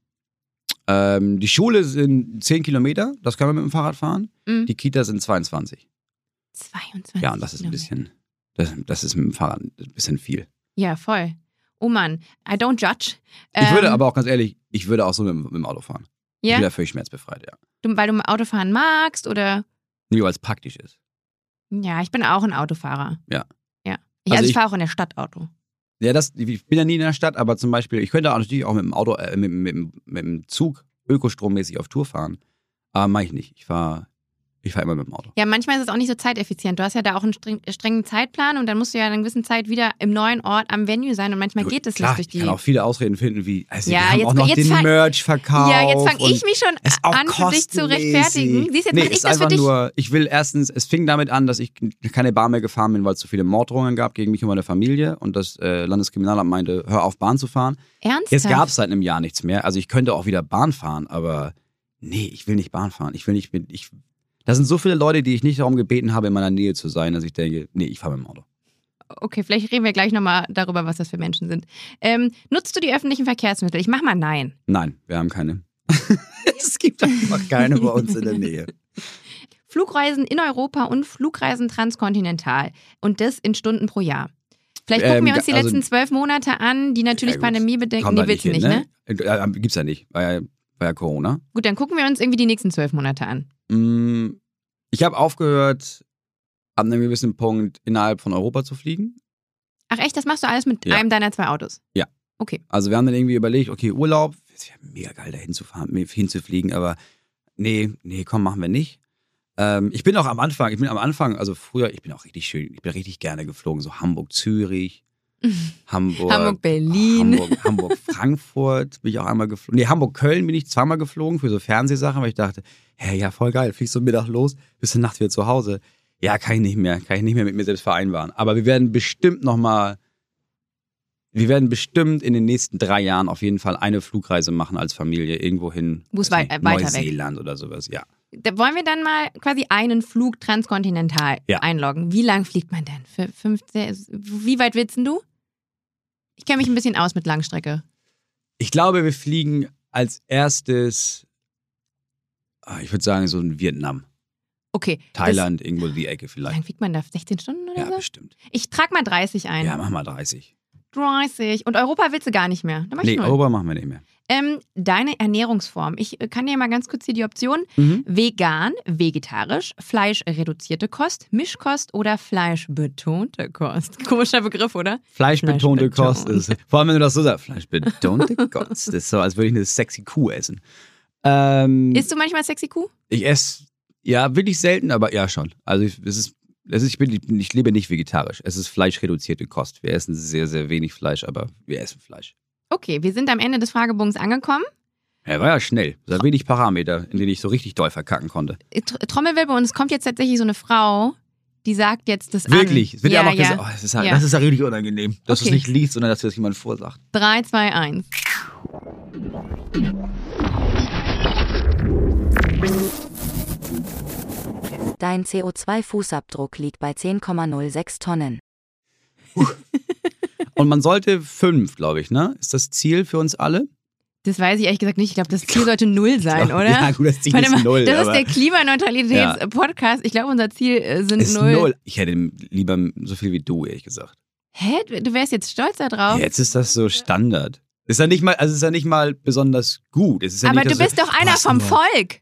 Ähm, die Schule sind 10 Kilometer, das kann man mit dem Fahrrad fahren. Mhm. Die Kita sind 22. 22. Ja, und das ist ein bisschen, das, das ist mit dem Fahrrad ein bisschen viel. Ja, voll. Oh Mann, I don't judge. Ich würde Ähm, aber auch ganz ehrlich, ich würde auch so mit, dem- mit dem Auto fahren. Ich Ja, bin ja völlig schmerzbefreit, ja. du, weil du Autofahren magst oder? Nur weil es praktisch ist. Ja, ich bin auch ein Autofahrer. Ja. Ja. Ich, Also also ich ich- fahre auch in der Stadt Auto. Ja, das, ich bin ja nie in der Stadt, aber zum Beispiel, ich könnte auch natürlich auch mit dem Auto, äh, mit, mit, mit dem Zug ökostrommäßig auf Tour fahren. Aber mache ich nicht. Ich fahre ich fahr immer mit dem Auto. Ja, manchmal ist es auch nicht so zeiteffizient. Du hast ja da auch einen streng, strengen Zeitplan und dann musst du ja in einer gewissen Zeit wieder im neuen Ort am Venue sein und manchmal geht es nicht durch die. Ich kann auch viele Ausreden finden, wie, also Ja, wir haben jetzt- auch noch jetzt den Merch verkauft. ja, jetzt fange ich mich schon an, für dich zu rechtfertigen. Siehst du, jetzt nee, ich ist das für einfach dich. nur, ich will erstens, es fing damit an, dass ich keine Bahn mehr gefahren bin, weil es zu viele Morddrohungen gab gegen mich und meine Familie und das äh, Landeskriminalamt meinte, hör auf Bahn zu fahren. Ernsthaft? Jetzt gab es seit einem Jahr nichts mehr. Also ich könnte auch wieder Bahn fahren, aber nee, ich will nicht Bahn fahren. Ich will nicht mit. Ich, da sind so viele Leute, die ich nicht darum gebeten habe, in meiner Nähe zu sein, dass ich denke, nee, ich fahre mit dem Auto. Okay, vielleicht reden wir gleich nochmal darüber, was das für Menschen sind. Ähm, nutzt du die öffentlichen Verkehrsmittel? Ich mach mal nein. Nein, wir haben keine. es gibt einfach keine bei uns in der Nähe. Flugreisen in Europa und Flugreisen transkontinental. Und das in Stunden pro Jahr. Vielleicht gucken Ähm, wir uns die also- letzten zwölf Monate an, die natürlich Ja. Kommt Nee, willst du nicht, ne? Äh, äh, Gibt's ja nicht, war ja, war ja Corona. Gut, dann gucken wir uns irgendwie die nächsten zwölf Monate an. Mm, Ich habe aufgehört, ab einem gewissen Punkt innerhalb von Europa zu fliegen. Ach echt, das machst du alles mit Ja. einem deiner zwei Autos? Ja. Okay. Also wir haben dann irgendwie überlegt, okay, Urlaub, es wäre mega geil, da hinzufahren, hinzufliegen, aber nee, nee, komm, machen wir nicht. Ähm, ich bin auch am Anfang, ich bin am Anfang, also früher, ich bin auch richtig schön, ich bin richtig gerne geflogen, so Hamburg, Zürich, Hamburg, Hamburg, Berlin. Hamburg, Hamburg, Frankfurt bin ich auch einmal geflogen. Nee, Hamburg, Köln bin ich zweimal geflogen für so Fernsehsachen, weil ich dachte, hä, ja, voll geil, fliegst du Mittag los, bist du nachts wieder zu Hause. Ja, kann ich nicht mehr, kann ich nicht mehr mit mir selbst vereinbaren. Aber wir werden bestimmt nochmal, wir werden bestimmt in den nächsten drei Jahren auf jeden Fall eine Flugreise machen als Familie irgendwo hin. Wo es wei- nicht, weiter weg. Neuseeland oder sowas, ja. Da wollen wir dann mal quasi einen Flug transkontinental Ja. einloggen. Wie lang fliegt man denn? Für 15, wie weit willst denn du? Ich kenne mich ein bisschen aus mit Langstrecke. Ich glaube, wir fliegen als erstes, ah, ich würde sagen, so in Vietnam, Okay. Thailand, irgendwo die Ecke vielleicht. lang fliegt man da? 16 Stunden oder Ja, so? bestimmt. Ich trage mal 30 ein. Ja, mach mal 30. 30. Und Europa willst du gar nicht mehr. Nee. Europa machen wir nicht mehr. Ähm, deine Ernährungsform. Ich äh, kann dir mal ganz kurz hier die Option. Mhm. Vegan, vegetarisch, fleischreduzierte Kost, Mischkost oder fleischbetonte Kost. Komischer Begriff, oder? Fleischbetonte Kost Fleischbetont. ist, vor allem wenn du das so sagst, Fleischbetonte Kost. Das ist so, als würde ich eine sexy Kuh essen. Ähm, Isst du manchmal sexy Kuh? ich esse, ja, wirklich selten, aber ja schon. Also ich, es ist, ist, ich, bin, ich lebe nicht vegetarisch. Es ist fleischreduzierte Kost. Wir essen sehr, sehr wenig Fleisch, aber wir essen Fleisch. Okay, wir sind am Ende des Fragebogens angekommen. Ja, war ja schnell. Es war wenig Parameter, in denen ich so richtig doll verkacken konnte. Äh, Tr- Trommelwirbel und es kommt jetzt tatsächlich so eine Frau, die sagt jetzt das Wirklich. an. Es wird ja, ja, gesagt, oh, das, ist ja, Ja. das ist ja richtig unangenehm, dass du Okay. es nicht liest, sondern dass dir das jemand vorsagt. 3, 2, 1. Dein CO2-Fußabdruck liegt bei 10,06 Tonnen. Und man sollte fünf, glaube ich, ne? Ist das Ziel für uns alle? Das weiß ich ehrlich gesagt nicht. Ich glaube, das Ziel sollte null sein, oder? Ja, gut, das Ziel Warte ist mal, null. das ist der Klimaneutralitäts-Podcast. Ich glaube, unser Ziel äh, sind ist null. null. Ich hätte lieber so viel wie du, ehrlich gesagt. Hä? Du du wärst jetzt stolz darauf? Jetzt ist das so Standard. Ist ja nicht mal, also ist ja nicht mal besonders gut. Ja Aber nicht, du bist doch einer vom Volk.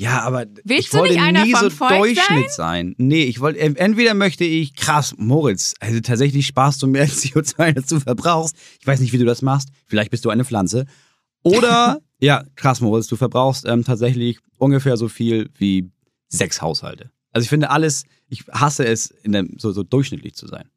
Ja, aber Willst ich wollte nie so Volk Durchschnitt sein? Nee, ich wollte, entweder möchte ich, krass, Moritz, also tatsächlich sparst du mehr CO2, als du verbrauchst. Ich weiß nicht, wie du das machst. Vielleicht bist du eine Pflanze. Oder, ja, krass, Moritz, du verbrauchst ähm, tatsächlich ungefähr so viel wie sechs Haushalte. Also ich finde alles, ich hasse es, in der, so, so durchschnittlich zu sein.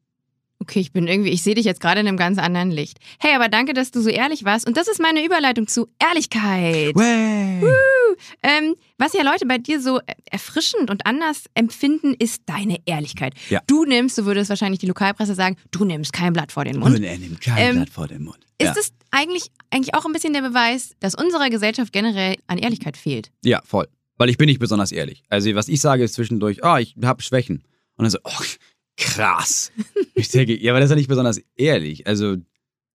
Okay, ich bin irgendwie, ich sehe dich jetzt gerade in einem ganz anderen Licht. Hey, aber danke, dass du so ehrlich warst. Und das ist meine Überleitung zu Ehrlichkeit. Ähm, was ja Leute bei dir so erfrischend und anders empfinden, ist deine Ehrlichkeit. Ja. Du nimmst, so würde es wahrscheinlich die Lokalpresse sagen, du nimmst kein Blatt vor den Mund. Und er nimmt kein Ähm, Blatt vor den Mund. Ist ja. es eigentlich, eigentlich auch ein bisschen der Beweis, dass unserer Gesellschaft generell an Ehrlichkeit fehlt? Ja, voll. Weil ich bin nicht besonders ehrlich. Also was ich sage ist zwischendurch, ah, ich habe Schwächen. Und dann so, oh, krass. ich denke, ja, aber das ist ja nicht besonders ehrlich. Also,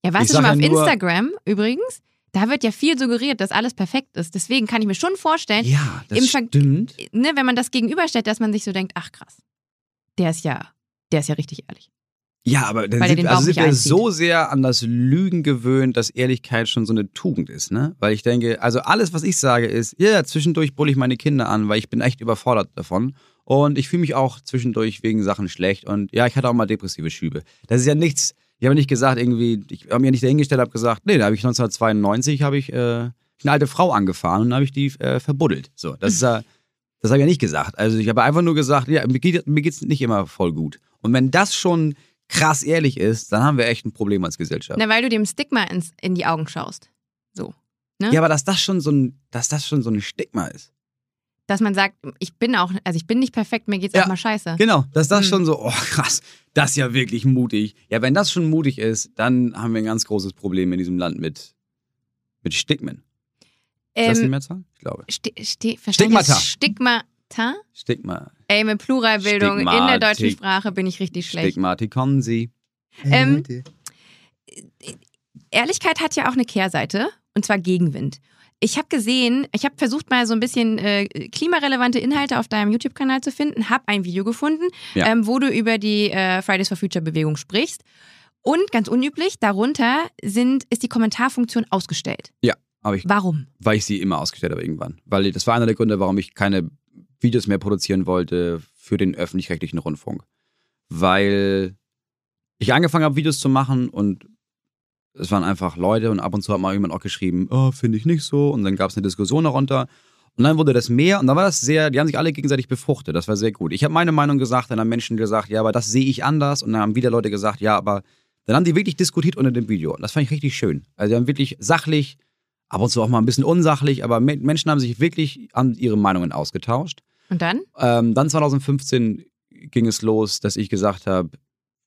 Ja, warst Ich du schon mal ja auf nur- Instagram übrigens? Da wird ja viel suggeriert, dass alles perfekt ist. Deswegen kann ich mir schon vorstellen, ja, das stimmt. ne, wenn man das gegenüberstellt, dass man sich so denkt, ach krass, der ist ja, der ist ja richtig ehrlich. Ja, aber dann sind, also sind wir einzieht. so sehr an das Lügen gewöhnt, dass Ehrlichkeit schon so eine Tugend ist, ne? Weil ich denke, also alles, was ich sage, ist, ja, zwischendurch bulle ich meine Kinder an, weil ich bin echt überfordert davon. Und ich fühle mich auch zwischendurch wegen Sachen schlecht. Und ja, ich hatte auch mal depressive Schübe. Das ist ja nichts, ich habe nicht gesagt, irgendwie, ich habe mir nicht dahingestellt, habe gesagt, nee, da habe ich 1992, habe ich äh, eine alte Frau angefahren und habe ich die äh, verbuddelt. So, das ist ja, das habe ich ja nicht gesagt. Also ich habe einfach nur gesagt, ja, mir geht mir geht's nicht immer voll gut. Und wenn das schon krass ehrlich ist, dann haben wir echt ein Problem als Gesellschaft. Na, weil du dem Stigma ins, in die Augen schaust. So. Ne? Ja, aber dass das schon so ein, dass das schon so ein Stigma ist. Dass man sagt, ich bin auch, also ich bin nicht perfekt, mir geht's Ja, auch mal scheiße. Genau, dass das Hm. schon so, oh krass, das ist ja wirklich mutig. Ja, wenn das schon mutig ist, dann haben wir ein ganz großes Problem in diesem Land mit, mit Stigmen. Ist das die Ähm, Mehrzahl? Ich glaube. Sti Sti Stigmata. Stigmata? Stigma. Ey, mit Pluralbildung in der deutschen Sprache bin ich richtig schlecht. Stigmatikon sie. Ähm, Ehrlichkeit hat ja auch eine Kehrseite, und zwar Gegenwind. Ich habe gesehen, ich habe versucht mal so ein bisschen äh, klimarelevante Inhalte auf deinem YouTube-Kanal zu finden, habe ein Video gefunden, Ja. ähm, wo du über die äh, Fridays for Future-Bewegung sprichst. Und ganz unüblich, darunter sind, ist die Kommentarfunktion ausgestellt. Ja, aber ich, Warum? weil ich sie immer ausgestellt habe irgendwann. Weil das war einer der Gründe, warum ich keine Videos mehr produzieren wollte für den öffentlich-rechtlichen Rundfunk. Weil ich angefangen habe, Videos zu machen und es waren einfach Leute und ab und zu hat mal jemand auch geschrieben, oh, finde ich nicht so. Und dann gab es eine Diskussion darunter. Und dann wurde das mehr und dann war das sehr, die haben sich alle gegenseitig befruchtet. Das war sehr gut. Ich habe meine Meinung gesagt, dann haben Menschen gesagt, ja, aber das sehe ich anders. Und dann haben wieder Leute gesagt, ja, aber dann haben die wirklich diskutiert unter dem Video. Und das fand ich richtig schön. Also die haben wirklich sachlich, ab und zu auch mal ein bisschen unsachlich, aber Menschen haben sich wirklich an ihre Meinungen ausgetauscht. Und dann? Ähm, dann 2015 ging es los, dass ich gesagt habe,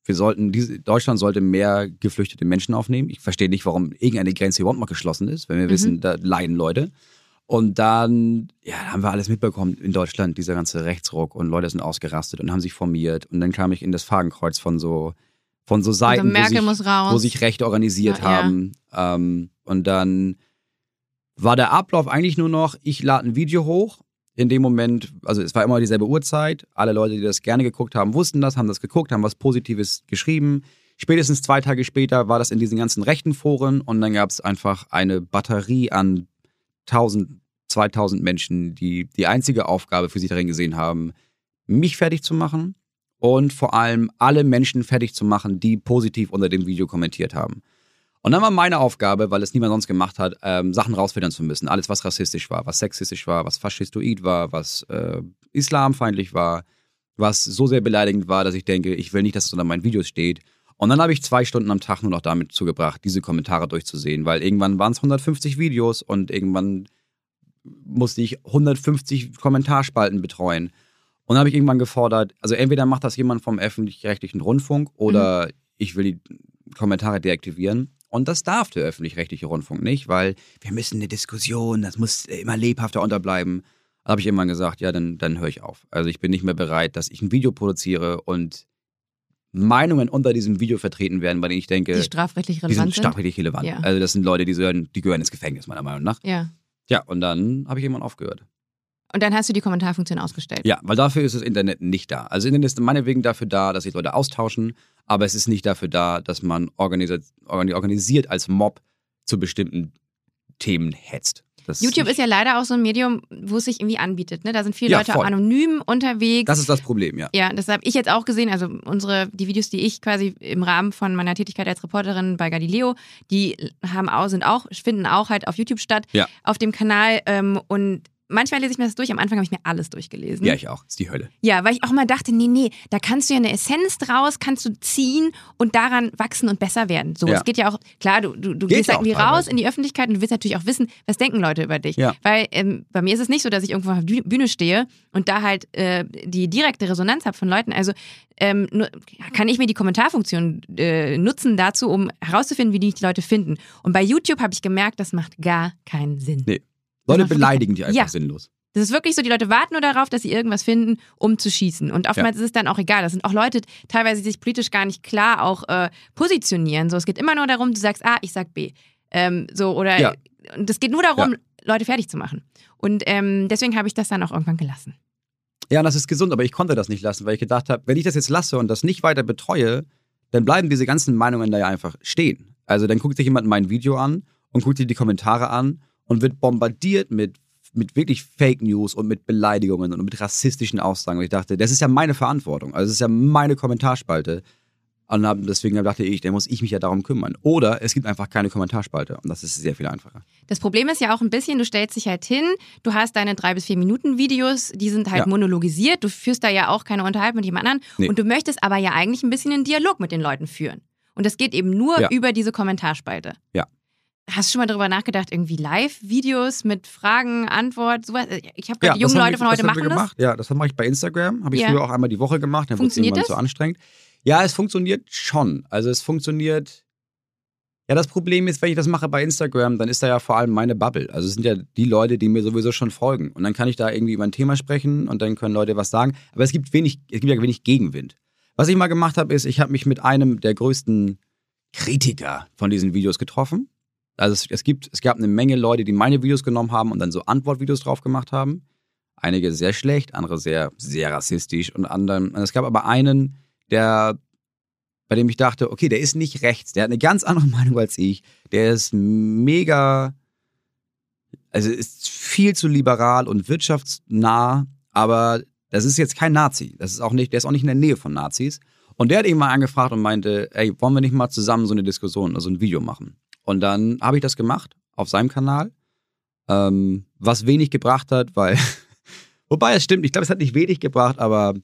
wir sollten, diese, Deutschland sollte mehr geflüchtete Menschen aufnehmen. Ich verstehe nicht, warum irgendeine Grenze überhaupt mal geschlossen ist, wenn wir mhm. wissen, da leiden Leute. Und dann, ja, haben wir alles mitbekommen in Deutschland, dieser ganze Rechtsruck und Leute sind ausgerastet und haben sich formiert. Und dann kam ich in das Fadenkreuz von so, von so also Seiten, wo, sich, wo, sich, Rechte organisiert ja, haben. Ja. Ähm, und dann war der Ablauf eigentlich nur noch, ich lade ein Video hoch in dem Moment, also es war immer dieselbe Uhrzeit. Alle Leute, die das gerne geguckt haben, wussten das, haben das geguckt, haben was Positives geschrieben. Spätestens zwei Tage später war das in diesen ganzen rechten Foren und dann gab es einfach eine Batterie an 1000, 2000 Menschen, die die einzige Aufgabe für sich darin gesehen haben, mich fertig zu machen und vor allem alle Menschen fertig zu machen, die positiv unter dem Video kommentiert haben. Und dann war meine Aufgabe, weil es niemand sonst gemacht hat, ähm, Sachen rausfiltern zu müssen. Alles, was rassistisch war, was sexistisch war, was faschistoid war, was äh, islamfeindlich war, was so sehr beleidigend war, dass ich denke, ich will nicht, dass es unter meinen Videos steht. Und dann habe ich zwei Stunden am Tag nur noch damit zugebracht, diese Kommentare durchzusehen, weil irgendwann waren es 150 Videos und irgendwann musste ich 150 Kommentarspalten betreuen. Und dann habe ich irgendwann gefordert, also entweder macht das jemand vom öffentlich-rechtlichen Rundfunk oder mhm. ich will die Kommentare deaktivieren. Und das darf der öffentlich-rechtliche Rundfunk nicht, weil wir müssen eine Diskussion, das muss immer lebhafter unterbleiben. Da habe ich irgendwann gesagt, ja, dann, dann höre ich auf. Also ich bin nicht mehr bereit, dass ich ein Video produziere und Meinungen unter diesem Video vertreten werden, bei denen ich denke, die strafrechtlich relevant die sind. Strafrechtlich relevant. Ja. Also das sind Leute, die gehören, die gehören ins Gefängnis, meiner Meinung nach. Ja. Ja, und dann habe ich irgendwann aufgehört. Und dann hast du die Kommentarfunktion ausgestellt. Ja, weil dafür ist das Internet nicht da. Also Internet ist meinetwegen dafür da, dass sich Leute austauschen, aber es ist nicht dafür da, dass man organisiert, organisiert als Mob zu bestimmten Themen hetzt. Das YouTube ist, ja leider auch so ein Medium, wo es sich irgendwie anbietet. Ne? Da sind viele ja, Leute voll. anonym unterwegs. Das ist das Problem, ja. Ja, das habe ich jetzt auch gesehen. Also unsere, die Videos, die ich quasi im Rahmen von meiner Tätigkeit als Reporterin bei Galileo, die haben auch, sind auch, finden auch halt auf YouTube statt, ja. auf dem Kanal. Ähm, und manchmal lese ich mir das durch. Am Anfang habe ich mir alles durchgelesen. Ja, ich auch. Ist die Hölle. Ja, weil ich auch mal dachte, nee, nee, da kannst du ja eine Essenz draus, kannst du ziehen und daran wachsen und besser werden. So, ja. es geht ja auch, klar, du, du, du gehst irgendwie raus in die Öffentlichkeit und du willst natürlich auch wissen, was denken Leute über dich. Ja. Weil ähm, bei mir ist es nicht so, dass ich irgendwo auf der Bühne stehe und da halt äh, die direkte Resonanz habe von Leuten. Also ähm, nur, kann ich mir die Kommentarfunktion äh, nutzen dazu, um herauszufinden, wie die, die Leute finden. Und bei YouTube habe ich gemerkt, das macht gar keinen Sinn. Nee. Leute beleidigen die einfach ja. sinnlos. Das ist wirklich so, die Leute warten nur darauf, dass sie irgendwas finden, um zu schießen. Und oftmals ja. ist es dann auch egal. Das sind auch Leute, teilweise die sich politisch gar nicht klar auch äh, positionieren. So, es geht immer nur darum, du sagst A, ich sag B. Ähm, so, oder ja. und es geht nur darum, ja. Leute fertig zu machen. Und ähm, deswegen habe ich das dann auch irgendwann gelassen. Ja, das ist gesund, aber ich konnte das nicht lassen, weil ich gedacht habe, wenn ich das jetzt lasse und das nicht weiter betreue, dann bleiben diese ganzen Meinungen da ja einfach stehen. Also dann guckt sich jemand mein Video an und guckt sich die Kommentare an und wird bombardiert mit, mit wirklich Fake News und mit Beleidigungen und mit rassistischen Aussagen. Und ich dachte, das ist ja meine Verantwortung. Also es ist ja meine Kommentarspalte. Und deswegen dachte ich, da muss ich mich ja darum kümmern. Oder es gibt einfach keine Kommentarspalte. Und das ist sehr viel einfacher. Das Problem ist ja auch ein bisschen, du stellst dich halt hin, du hast deine drei bis vier Minuten Videos, die sind halt ja. monologisiert, du führst da ja auch keine Unterhaltung mit jemand anderem. Nee. Und du möchtest aber ja eigentlich ein bisschen einen Dialog mit den Leuten führen. Und das geht eben nur ja. über diese Kommentarspalte. Ja. Hast du schon mal darüber nachgedacht, irgendwie Live-Videos mit Fragen, Antwort, sowas? Ich habe gerade ja, junge Leute von heute machen gemacht. das. Ja, das mache ich bei Instagram. Habe ich ja. früher auch einmal die Woche gemacht. Dann funktioniert das? so anstrengend. Ja, es funktioniert schon. Also es funktioniert. Ja, das Problem ist, wenn ich das mache bei Instagram, dann ist da ja vor allem meine Bubble. Also es sind ja die Leute, die mir sowieso schon folgen. Und dann kann ich da irgendwie über ein Thema sprechen und dann können Leute was sagen. Aber es gibt wenig, es gibt ja wenig Gegenwind. Was ich mal gemacht habe, ist, ich habe mich mit einem der größten Kritiker von diesen Videos getroffen. Also es, es, gibt, es gab eine Menge Leute, die meine Videos genommen haben und dann so Antwortvideos drauf gemacht haben. Einige sehr schlecht, andere sehr, sehr rassistisch und anderen. Und es gab aber einen, der, bei dem ich dachte, okay, der ist nicht rechts, der hat eine ganz andere Meinung als ich. Der ist mega, also ist viel zu liberal und wirtschaftsnah, aber das ist jetzt kein Nazi. Das ist auch nicht, der ist auch nicht in der Nähe von Nazis. Und der hat irgendwann angefragt und meinte, ey, wollen wir nicht mal zusammen so eine Diskussion, also ein Video machen? Und dann habe ich das gemacht auf seinem Kanal, ähm, was wenig gebracht hat, weil, wobei es stimmt, ich glaube, es hat nicht wenig gebracht, aber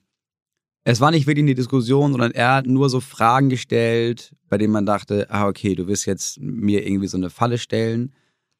es war nicht wirklich eine Diskussion, sondern er hat nur so Fragen gestellt, bei denen man dachte, ah, okay, du wirst jetzt mir irgendwie so eine Falle stellen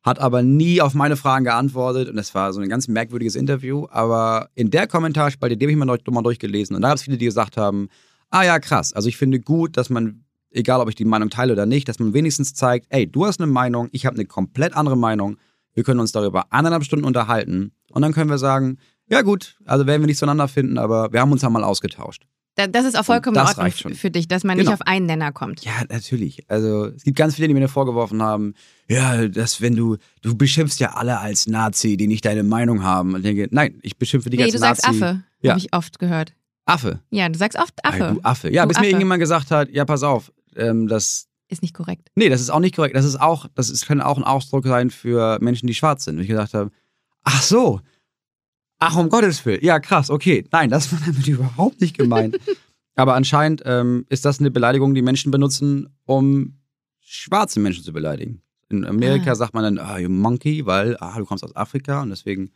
hat aber nie auf meine Fragen geantwortet und es war so ein ganz merkwürdiges Interview. Aber in der Kommentarspalte, die habe ich mal, durch, mal durchgelesen und da gab es viele, die gesagt haben, ah ja, krass, also ich finde gut, dass man, egal ob ich die Meinung teile oder nicht, dass man wenigstens zeigt, ey, du hast eine Meinung, ich habe eine komplett andere Meinung, wir können uns darüber eineinhalb Stunden unterhalten und dann können wir sagen, ja gut, also werden wir nicht zueinander finden, aber wir haben uns ja mal ausgetauscht. Das ist auch vollkommen in Ordnung für dich, dass man Genau. nicht auf einen Nenner kommt. Ja, natürlich. Also es gibt ganz viele, die mir vorgeworfen haben, ja, dass wenn du, du beschimpfst ja alle als Nazi, die nicht deine Meinung haben. Und ich denke, nein, ich beschimpfe dich Nee, als du Nazi. sagst Affe, Ja. habe ich oft gehört. Affe. Ja, du sagst oft Affe. Ey, du Affe. Ja, Du bis Affe. mir irgendjemand gesagt hat, ja, pass auf, ähm, das, Ist nicht korrekt. nee, das ist auch nicht korrekt. Das ist auch, das ist, kann auch ein Ausdruck sein für Menschen, die schwarz sind. Und ich gedacht habe, ach so, ach um Gottes Willen, ja krass, okay, nein, das war damit überhaupt nicht gemeint. Aber anscheinend ähm, ist das eine Beleidigung, die Menschen benutzen, um schwarze Menschen zu beleidigen. In Amerika Ah. sagt man dann, ah, you monkey, weil ah, du kommst aus Afrika und deswegen,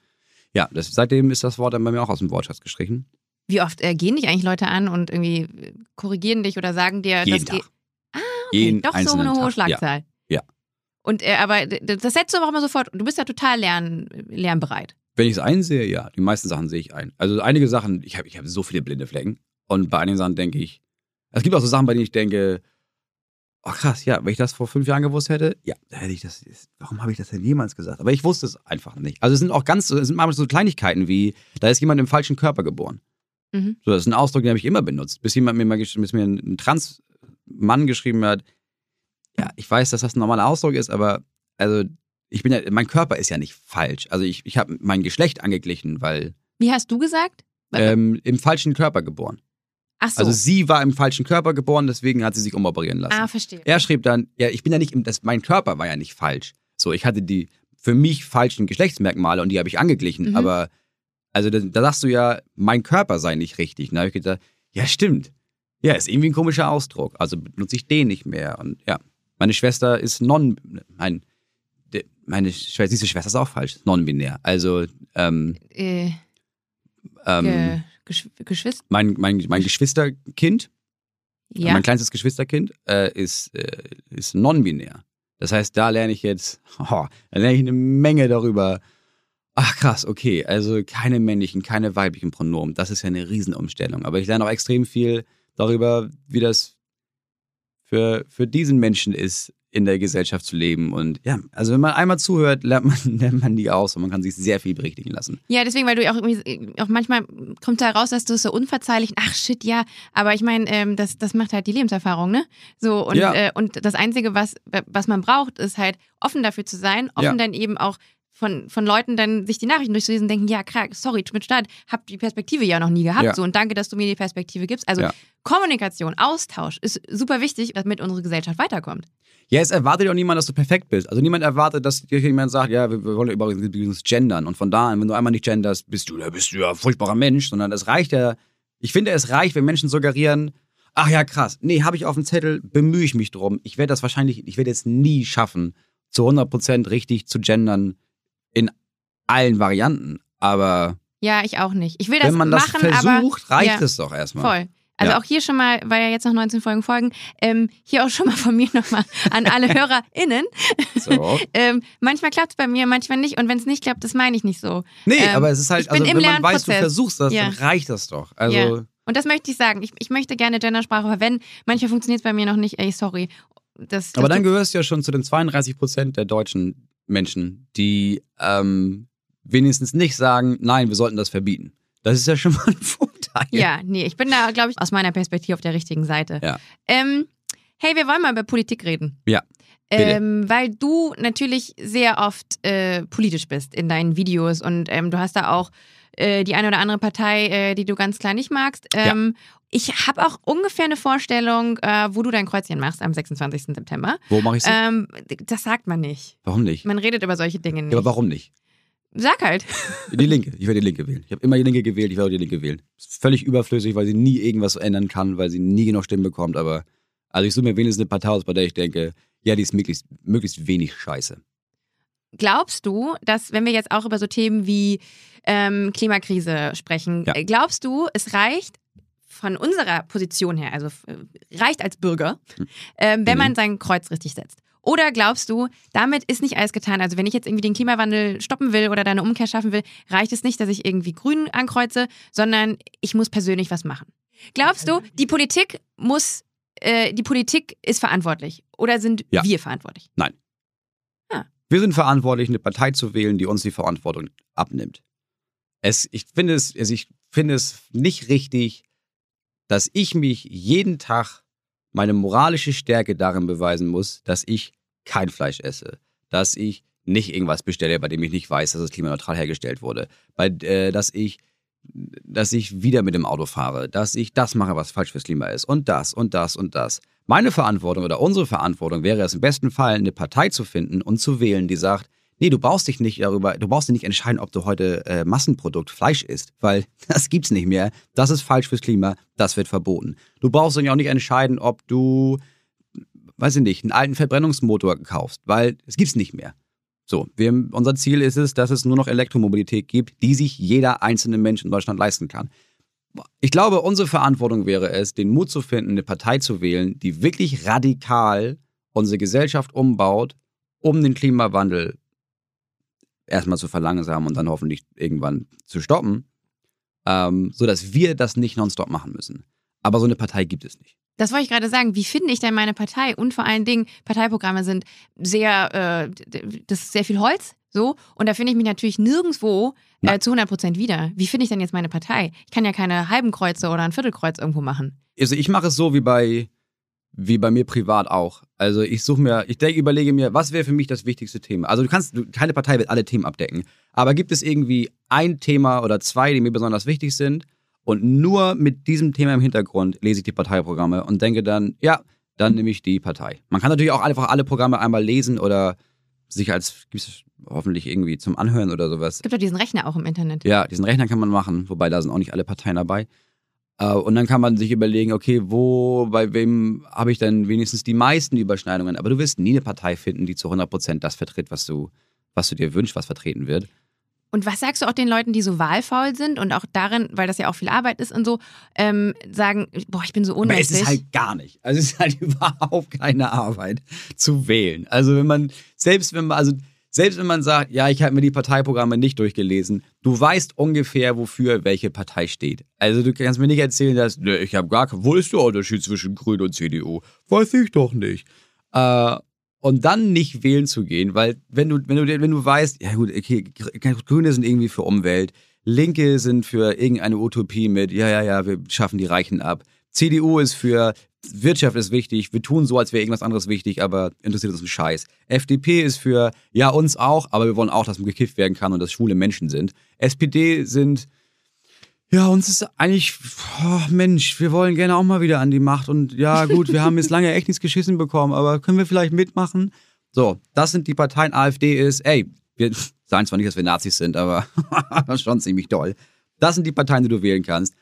ja, das, seitdem ist das Wort dann bei mir auch aus dem Wortschatz gestrichen. Wie oft äh, gehen dich eigentlich Leute an und irgendwie äh, korrigieren dich oder sagen dir, Jeden das geht. Tag. Jeden Doch so einzelnen eine hohe Tag. Ja. Schlagzahl. Ja. Und äh, aber das setzt du aber auch immer sofort. Du bist ja total lern, lernbereit. Wenn ich es einsehe, ja. Die meisten Sachen sehe ich ein. Also einige Sachen, ich habe ich hab so viele blinde Flecken. Und bei einigen Sachen denke ich, es gibt auch so Sachen, bei denen ich denke, oh krass, ja, wenn ich das vor fünf Jahren gewusst hätte, ja, da hätte ich das, warum habe ich das denn jemals gesagt? Aber ich wusste es einfach nicht. Also es sind auch ganz, es sind manchmal so Kleinigkeiten wie, da ist jemand im falschen Körper geboren. Mhm. So, das ist ein Ausdruck, den habe ich immer benutzt. Bis jemand mir mal bis mir ein, ein Trans-Mann geschrieben hat, ja, ich weiß, dass das ein normaler Ausdruck ist, aber also ich bin ja, mein Körper ist ja nicht falsch. Also ich, ich habe mein Geschlecht angeglichen, weil Wie hast du gesagt? ähm, im falschen Körper geboren. Ach so. Also sie war im falschen Körper geboren, deswegen hat sie sich umoperieren lassen. ah, verstehe. Er schrieb dann, ja, ich bin ja nicht, im, das, mein Körper war ja nicht falsch. So, ich hatte die für mich falschen Geschlechtsmerkmale und die habe ich angeglichen. Mhm. Aber, also da, da sagst du ja, mein Körper sei nicht richtig. Und da habe ich gedacht, ja, stimmt. Ja, ist irgendwie ein komischer Ausdruck. Also benutze ich den nicht mehr. Und ja, meine Schwester ist non, mein, de, meine Schwester, diese Schwester ist auch falsch, non-binär. Also, ähm, Äh, ähm, ge, Gesch Geschwister. mein, mein, mein Geschwisterkind, Ja. mein kleinstes Geschwisterkind, äh, ist, äh, ist non-binär. Das heißt, da lerne ich jetzt, oh, da lerne ich eine Menge darüber. Ach krass, okay, also keine männlichen, keine weiblichen Pronomen. Das ist ja eine Riesenumstellung. Aber ich lerne auch extrem viel darüber, wie das für, für diesen Menschen ist, in der Gesellschaft zu leben. Und ja, also wenn man einmal zuhört, lernt man, lernt man nie aus und man kann sich sehr viel berichtigen lassen. Ja, deswegen, weil du auch irgendwie, auch manchmal kommt da raus, dass du es so unverzeihlich, ach shit, ja, aber ich meine, ähm, das, das macht halt die Lebenserfahrung, ne? So, und, Ja. äh, und das Einzige, was, was man braucht, ist halt offen dafür zu sein, offen Ja. dann eben auch von, von Leuten dann sich die Nachrichten durchzulesen und denken, ja, krass, sorry, mir leid, hab die Perspektive ja noch nie gehabt, Ja. so, und danke, dass du mir die Perspektive gibst. Also Ja. Kommunikation, Austausch ist super wichtig, damit unsere Gesellschaft weiterkommt. Ja, es erwartet ja auch niemand, dass du perfekt bist. Also niemand erwartet, dass jemand sagt, ja, wir, wir wollen übrigens gendern. Und von da an, wenn du einmal nicht genderst, bist du, da bist du ja ein furchtbarer Mensch. Sondern es reicht ja, ich finde, es reicht, wenn Menschen suggerieren, ach ja, krass, nee, habe ich auf dem Zettel, bemühe ich mich drum. Ich werde das wahrscheinlich, ich werde es nie schaffen, zu 100% richtig zu gendern in allen Varianten. Aber Ja, ich auch nicht. Ich will das wenn man das machen, aber versucht, reicht ja. es doch erstmal. Voll. Also Ja. auch hier schon mal, weil ja jetzt noch 19 Folgen folgen, ähm, hier auch schon mal von mir nochmal an alle HörerInnen. So. Ähm, manchmal klappt es bei mir, manchmal nicht. Und wenn es nicht klappt, das meine ich nicht so. Nee, Ähm, aber es ist halt, ich bin also wenn man weiß, du versuchst das, Ja. dann reicht das doch. Also, Ja. Und das möchte ich sagen. Ich, ich möchte gerne Gendersprache verwenden. Manchmal funktioniert es bei mir noch nicht. Ey, sorry. Das, das Aber dann gehörst du ja schon zu den 32 Prozent der deutschen Menschen, die ähm, wenigstens nicht sagen, nein, wir sollten das verbieten. Das ist ja schon mal ein Vorteil. ja, nee, ich bin da, glaube ich, aus meiner Perspektive auf der richtigen Seite. Ja. Ähm, hey, wir wollen mal über Politik reden. Ja. Ähm, weil du natürlich sehr oft äh, politisch bist in deinen Videos und ähm, du hast da auch äh, die eine oder andere Partei, äh, die du ganz klar nicht magst. Ähm, Ich habe auch ungefähr eine Vorstellung, äh, wo du dein Kreuzchen machst am 26. September. Wo mache ich? Ähm, das sagt man nicht. warum nicht? Man redet über solche Dinge nicht. Ja, aber warum nicht? Sag halt. Die Linke. Ich werde die Linke wählen. Ich habe immer die Linke gewählt, ich werde auch die Linke wählen. Ist völlig überflüssig, weil sie nie irgendwas ändern kann, weil sie nie genug Stimmen bekommt. Aber also ich suche mir wenigstens eine Partei aus, bei der ich denke, ja, die ist möglichst, möglichst wenig scheiße. Glaubst du, dass, wenn wir jetzt auch über so Themen wie ähm, Klimakrise sprechen, Ja. glaubst du, es reicht von unserer Position her, also äh, reicht als Bürger, ähm, wenn Mhm. man sein Kreuz richtig setzt? Oder glaubst du, damit ist nicht alles getan? Also wenn ich jetzt irgendwie den Klimawandel stoppen will oder da eine Umkehr schaffen will, reicht es nicht, dass ich irgendwie grün ankreuze, sondern ich muss persönlich was machen. Glaubst du, die Politik muss, äh, die Politik ist verantwortlich oder sind Ja. wir verantwortlich? Wir sind verantwortlich, eine Partei zu wählen, die uns die Verantwortung abnimmt. Es, ich, finde es, also ich finde es nicht richtig, dass ich mich jeden Tag meine moralische Stärke darin beweisen muss, dass ich kein Fleisch esse, dass ich nicht irgendwas bestelle, bei dem ich nicht weiß, dass es klimaneutral hergestellt wurde, bei, äh, dass ich dass ich wieder mit dem Auto fahre, dass ich das mache, was falsch fürs Klima ist und das und das und das. Meine Verantwortung oder unsere Verantwortung wäre es im besten Fall, eine Partei zu finden und zu wählen, die sagt, nee, du brauchst dich nicht darüber, du brauchst dich nicht entscheiden, ob du heute äh, Massenprodukt Fleisch isst, weil das gibt's nicht mehr. Das ist falsch fürs Klima, das wird verboten. Du brauchst dich auch nicht entscheiden, ob du, weiß ich nicht, einen alten Verbrennungsmotor kaufst, weil es gibt's nicht mehr. So, wir, unser Ziel ist es, dass es nur noch Elektromobilität gibt, die sich jeder einzelne Mensch in Deutschland leisten kann. Ich glaube, unsere Verantwortung wäre es, den Mut zu finden, eine Partei zu wählen, die wirklich radikal unsere Gesellschaft umbaut, um den Klimawandel erstmal zu verlangsamen und dann hoffentlich irgendwann zu stoppen, ähm, sodass wir das nicht nonstop machen müssen. Aber so eine Partei gibt es nicht. Das wollte ich gerade sagen. Wie finde ich denn meine Partei? Und vor allen Dingen, Parteiprogramme sind sehr, äh, das ist sehr viel Holz, so. Und da finde ich mich natürlich nirgendwo äh, zu 100 Prozent wieder. Wie finde ich denn jetzt meine Partei? Ich kann ja keine halben Kreuze oder ein Viertelkreuz irgendwo machen. Also ich mache es so wie bei, wie bei mir privat auch. Also ich suche mir, ich denke, überlege mir, was wäre für mich das wichtigste Thema? Also du kannst, du, keine Partei wird alle Themen abdecken. Aber gibt es irgendwie ein Thema oder zwei, die mir besonders wichtig sind? Und nur mit diesem Thema im Hintergrund lese ich die Parteiprogramme und denke dann, ja, dann nehme ich die Partei. Man kann natürlich auch einfach alle Programme einmal lesen oder sich als, gibt es hoffentlich irgendwie zum Anhören oder sowas. Es gibt doch diesen Rechner auch im Internet. Ja, diesen Rechner kann man machen, wobei da sind auch nicht alle Parteien dabei. Äh, und dann kann man sich überlegen, okay, wo, bei wem habe ich denn wenigstens die meisten Überschneidungen? Aber du wirst nie eine Partei finden, die zu 100% das vertritt, was du, was du dir wünschst, was vertreten wird. Und was sagst du auch den Leuten, die so wahlfaul sind und auch darin, weil das ja auch viel Arbeit ist und so, ähm, sagen, boah, ich bin so Aber es ist halt gar nicht. Also es ist halt überhaupt keine Arbeit zu wählen. Also wenn man, selbst wenn man, also selbst wenn man sagt, ja, ich habe mir die Parteiprogramme nicht durchgelesen, du weißt ungefähr, wofür welche Partei steht. Also du kannst mir nicht erzählen, dass, ne, ich habe gar wo ist der Unterschied zwischen Grün und CDU? Weiß ich doch nicht. Äh, und dann nicht wählen zu gehen, weil wenn du, wenn du, wenn du weißt, ja gut, okay, Grüne sind irgendwie für Umwelt, Linke sind für irgendeine Utopie mit, ja, ja, ja, wir schaffen die Reichen ab. CDU ist für Wirtschaft ist wichtig, wir tun so, als wäre irgendwas anderes wichtig, aber interessiert uns ein Scheiß. FDP ist für, ja, uns auch, aber wir wollen auch, dass man gekifft werden kann und dass schwule Menschen sind. SPD sind, ja, uns ist eigentlich, oh, Mensch, wir wollen gerne auch mal wieder an die Macht und ja, gut, wir haben jetzt lange echt nichts geschissen bekommen, aber können wir vielleicht mitmachen? So, das sind die Parteien. AfD ist, ey, wir sagen zwar nicht, dass wir Nazis sind, aber schon ziemlich doll. Das sind die Parteien, die du wählen kannst.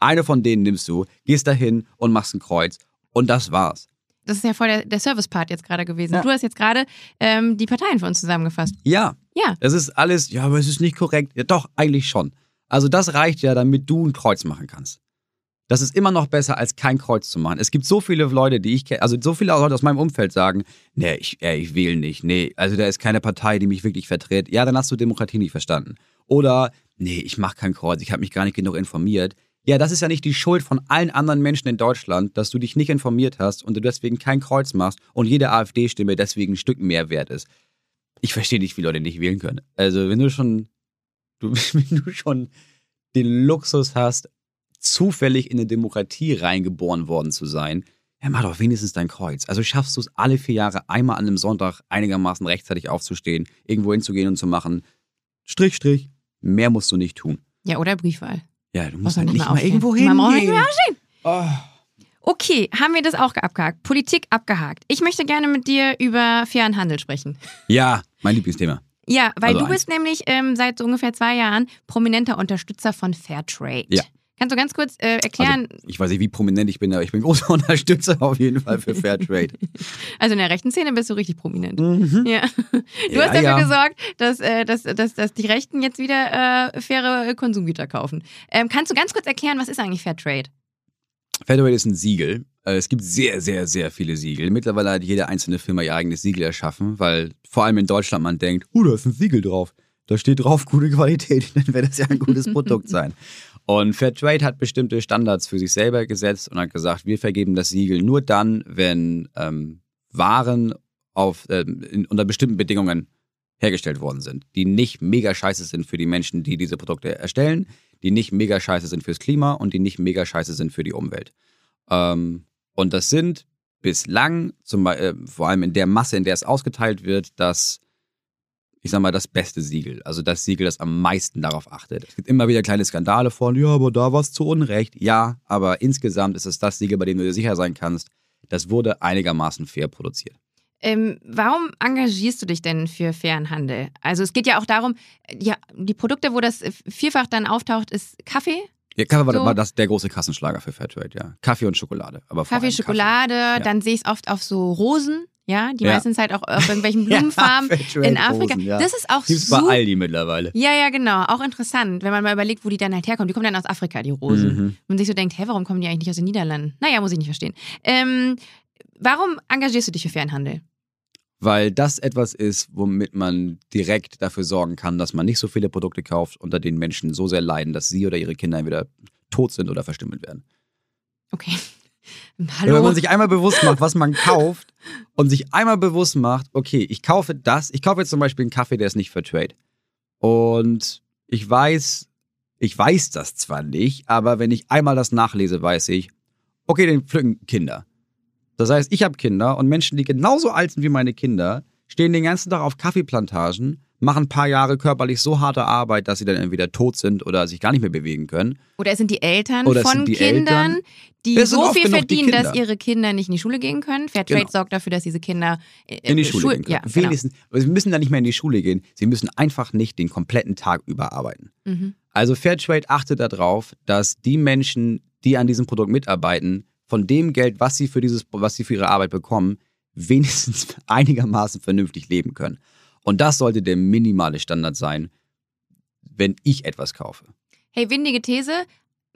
Eine von denen nimmst du, gehst dahin und machst ein Kreuz. Und das war's. Das ist ja voll der, der Service-Part jetzt gerade gewesen. Ja. Du hast jetzt gerade ähm, die Parteien für uns zusammengefasst. Ja, Ja. das ist alles, ja, aber es ist nicht korrekt. Ja, doch, eigentlich schon. Also das reicht ja, damit du ein Kreuz machen kannst. Das ist immer noch besser, als kein Kreuz zu machen. Es gibt so viele Leute, die ich kenne, also so viele Leute aus meinem Umfeld sagen, nee, ich, äh, ich wähle nicht. Nee, also da ist keine Partei, die mich wirklich vertritt. Ja, dann hast du Demokratie nicht verstanden. Oder, nee, ich mache kein Kreuz, ich habe mich gar nicht genug informiert. Ja, das ist ja nicht die Schuld von allen anderen Menschen in Deutschland, dass du dich nicht informiert hast und du deswegen kein Kreuz machst und jede AfD-Stimme deswegen ein Stück mehr wert ist. Ich verstehe nicht, wie Leute nicht wählen können. Also, wenn du schon, du, wenn du schon den Luxus hast, zufällig in eine Demokratie reingeboren worden zu sein, ja, mach doch wenigstens dein Kreuz. Also schaffst du es alle vier Jahre einmal an einem Sonntag einigermaßen rechtzeitig aufzustehen, irgendwo hinzugehen und zu machen. Strich, Strich. Mehr musst du nicht tun. Ja, oder Briefwahl. Ja, du Muss musst halt nicht mal mal irgendwo aufstehen. Man braucht nicht mehr aufstehen. Oh. Okay, haben wir das auch abgehakt? Politik abgehakt. Ich möchte gerne mit dir über fairen Handel sprechen. Ja, mein Lieblingsthema. Ja, weil Also du eins. bist nämlich ähm, seit so ungefähr zwei Jahren prominenter Unterstützer von Fairtrade. Ja. Kannst du ganz kurz äh, erklären, Also, ich weiß nicht, wie prominent ich bin, aber ich bin großer Unterstützer auf jeden Fall für Fairtrade. also in der rechten Szene bist du richtig prominent. mhm. Ja. Du Ja, hast dafür ja. gesorgt, dass, äh, dass, dass, dass die Rechten jetzt wieder äh, faire Konsumgüter kaufen. Ähm, kannst du ganz kurz erklären, was ist eigentlich Fairtrade? Fairtrade ist ein Siegel. Äh, Es gibt sehr, sehr, sehr viele Siegel. Mittlerweile hat jede einzelne Firma ihr eigenes Siegel erschaffen, weil vor allem in Deutschland man denkt, oh, da ist ein Siegel drauf. Da steht drauf gute Qualität, dann wird das ja ein gutes Produkt sein. Und Fairtrade hat bestimmte Standards für sich selber gesetzt und hat gesagt, wir vergeben das Siegel nur dann, wenn ähm, Waren auf, ähm, in, unter bestimmten Bedingungen hergestellt worden sind, die nicht mega scheiße sind für die Menschen, die diese Produkte erstellen, die nicht mega scheiße sind fürs Klima und die nicht mega scheiße sind für die Umwelt. Ähm, und das sind bislang, zum, äh, vor allem in der Masse, in der es ausgeteilt wird, das, ich sag mal, das beste Siegel. Also das Siegel, das am meisten darauf achtet. Es gibt immer wieder kleine Skandale von, ja, aber da war es zu Unrecht. Ja, aber insgesamt ist es das Siegel, bei dem du dir sicher sein kannst, das wurde einigermaßen fair produziert. Ähm, warum engagierst du dich denn für fairen Handel? Also es geht ja auch darum, ja, die Produkte, wo das vielfach dann auftaucht, ist Kaffee, Ja, Kaffee war, So. war das der große Kassenschlager für Fairtrade, ja. Kaffee und Schokolade. Aber Kaffee, Schokolade, dann sehe ich es oft auf so Rosen, ja, die Ja. meistens halt auch auf irgendwelchen Blumenfarmen Fairtrade in Afrika. Ja. Das ist auch Gibt's bei. Aldi mittlerweile. Ja, ja, genau. Auch interessant, wenn man mal überlegt, wo die dann halt herkommen. Die kommen dann aus Afrika, die Rosen. Mhm. Und sich so denkt, hä, warum kommen die eigentlich nicht aus den Niederlanden? Naja, muss ich nicht verstehen. Ähm, warum engagierst du dich für fairen Handel? Weil das etwas ist, womit man direkt dafür sorgen kann, dass man nicht so viele Produkte kauft, unter denen Menschen so sehr leiden, dass sie oder ihre Kinder entweder tot sind oder verstümmelt werden. Okay. Hallo. Wenn man sich einmal bewusst macht, was man kauft und sich einmal bewusst macht, okay, ich kaufe das, ich kaufe jetzt zum Beispiel einen Kaffee, der ist nicht für Trade. Und ich weiß, ich weiß das zwar nicht, aber wenn ich einmal das nachlese, weiß ich, okay, den pflücken Kinder. Das heißt, ich habe Kinder und Menschen, die genauso alt sind wie meine Kinder, stehen den ganzen Tag auf Kaffeeplantagen, machen ein paar Jahre körperlich so harte Arbeit, dass sie dann entweder tot sind oder sich gar nicht mehr bewegen können. Oder es sind die Eltern Oder von die Kindern, Eltern. die so viel verdienen, dass ihre Kinder nicht in die Schule gehen können. Fairtrade Genau. sorgt dafür, dass diese Kinder äh, in die Schule Schul- gehen können. Ja, genau. Wenigstens, aber sie müssen dann nicht mehr in die Schule gehen. Sie müssen einfach nicht den kompletten Tag über arbeiten. Mhm. Also Fairtrade achtet darauf, dass die Menschen, die an diesem Produkt mitarbeiten, von dem Geld, was sie für dieses, was sie für ihre Arbeit bekommen, wenigstens einigermaßen vernünftig leben können. Und das sollte der minimale Standard sein, wenn ich etwas kaufe. Hey, windige These.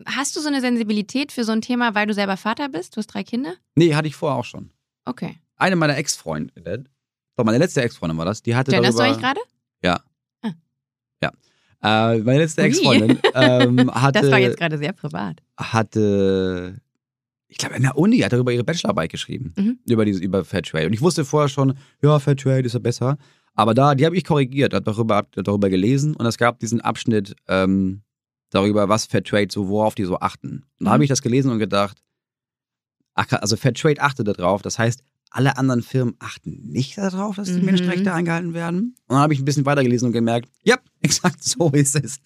Hast du so eine Sensibilität für so ein Thema, weil du selber Vater bist? Du hast drei Kinder? Nee, hatte ich vorher auch schon. Okay. Eine meiner Ex-Freundinnen, doch meine letzte Ex-Freundin war das, die hatte Genderst du darüber... eigentlich gerade? Ja. Ah. Ja. Äh, meine letzte. Ex-Freundin ähm, hatte, Das war jetzt gerade sehr privat. hatte, ich glaube, in der Uni hat darüber ihre Bachelorarbeit geschrieben. Mhm. Über, dieses, über Fairtrade. Und ich wusste vorher schon, ja, Fairtrade ist ja besser. Aber da, die habe ich korrigiert, hat darüber, hab darüber gelesen und es gab diesen Abschnitt ähm, darüber, was Fairtrade so, worauf die so achten. Und da Mhm. habe ich das gelesen und gedacht, ach, also Fairtrade achtet darauf. Das heißt, alle anderen Firmen achten nicht darauf, dass die Mhm. Menschenrechte eingehalten werden. Und dann habe ich ein bisschen weitergelesen und gemerkt, ja, exakt so ist es.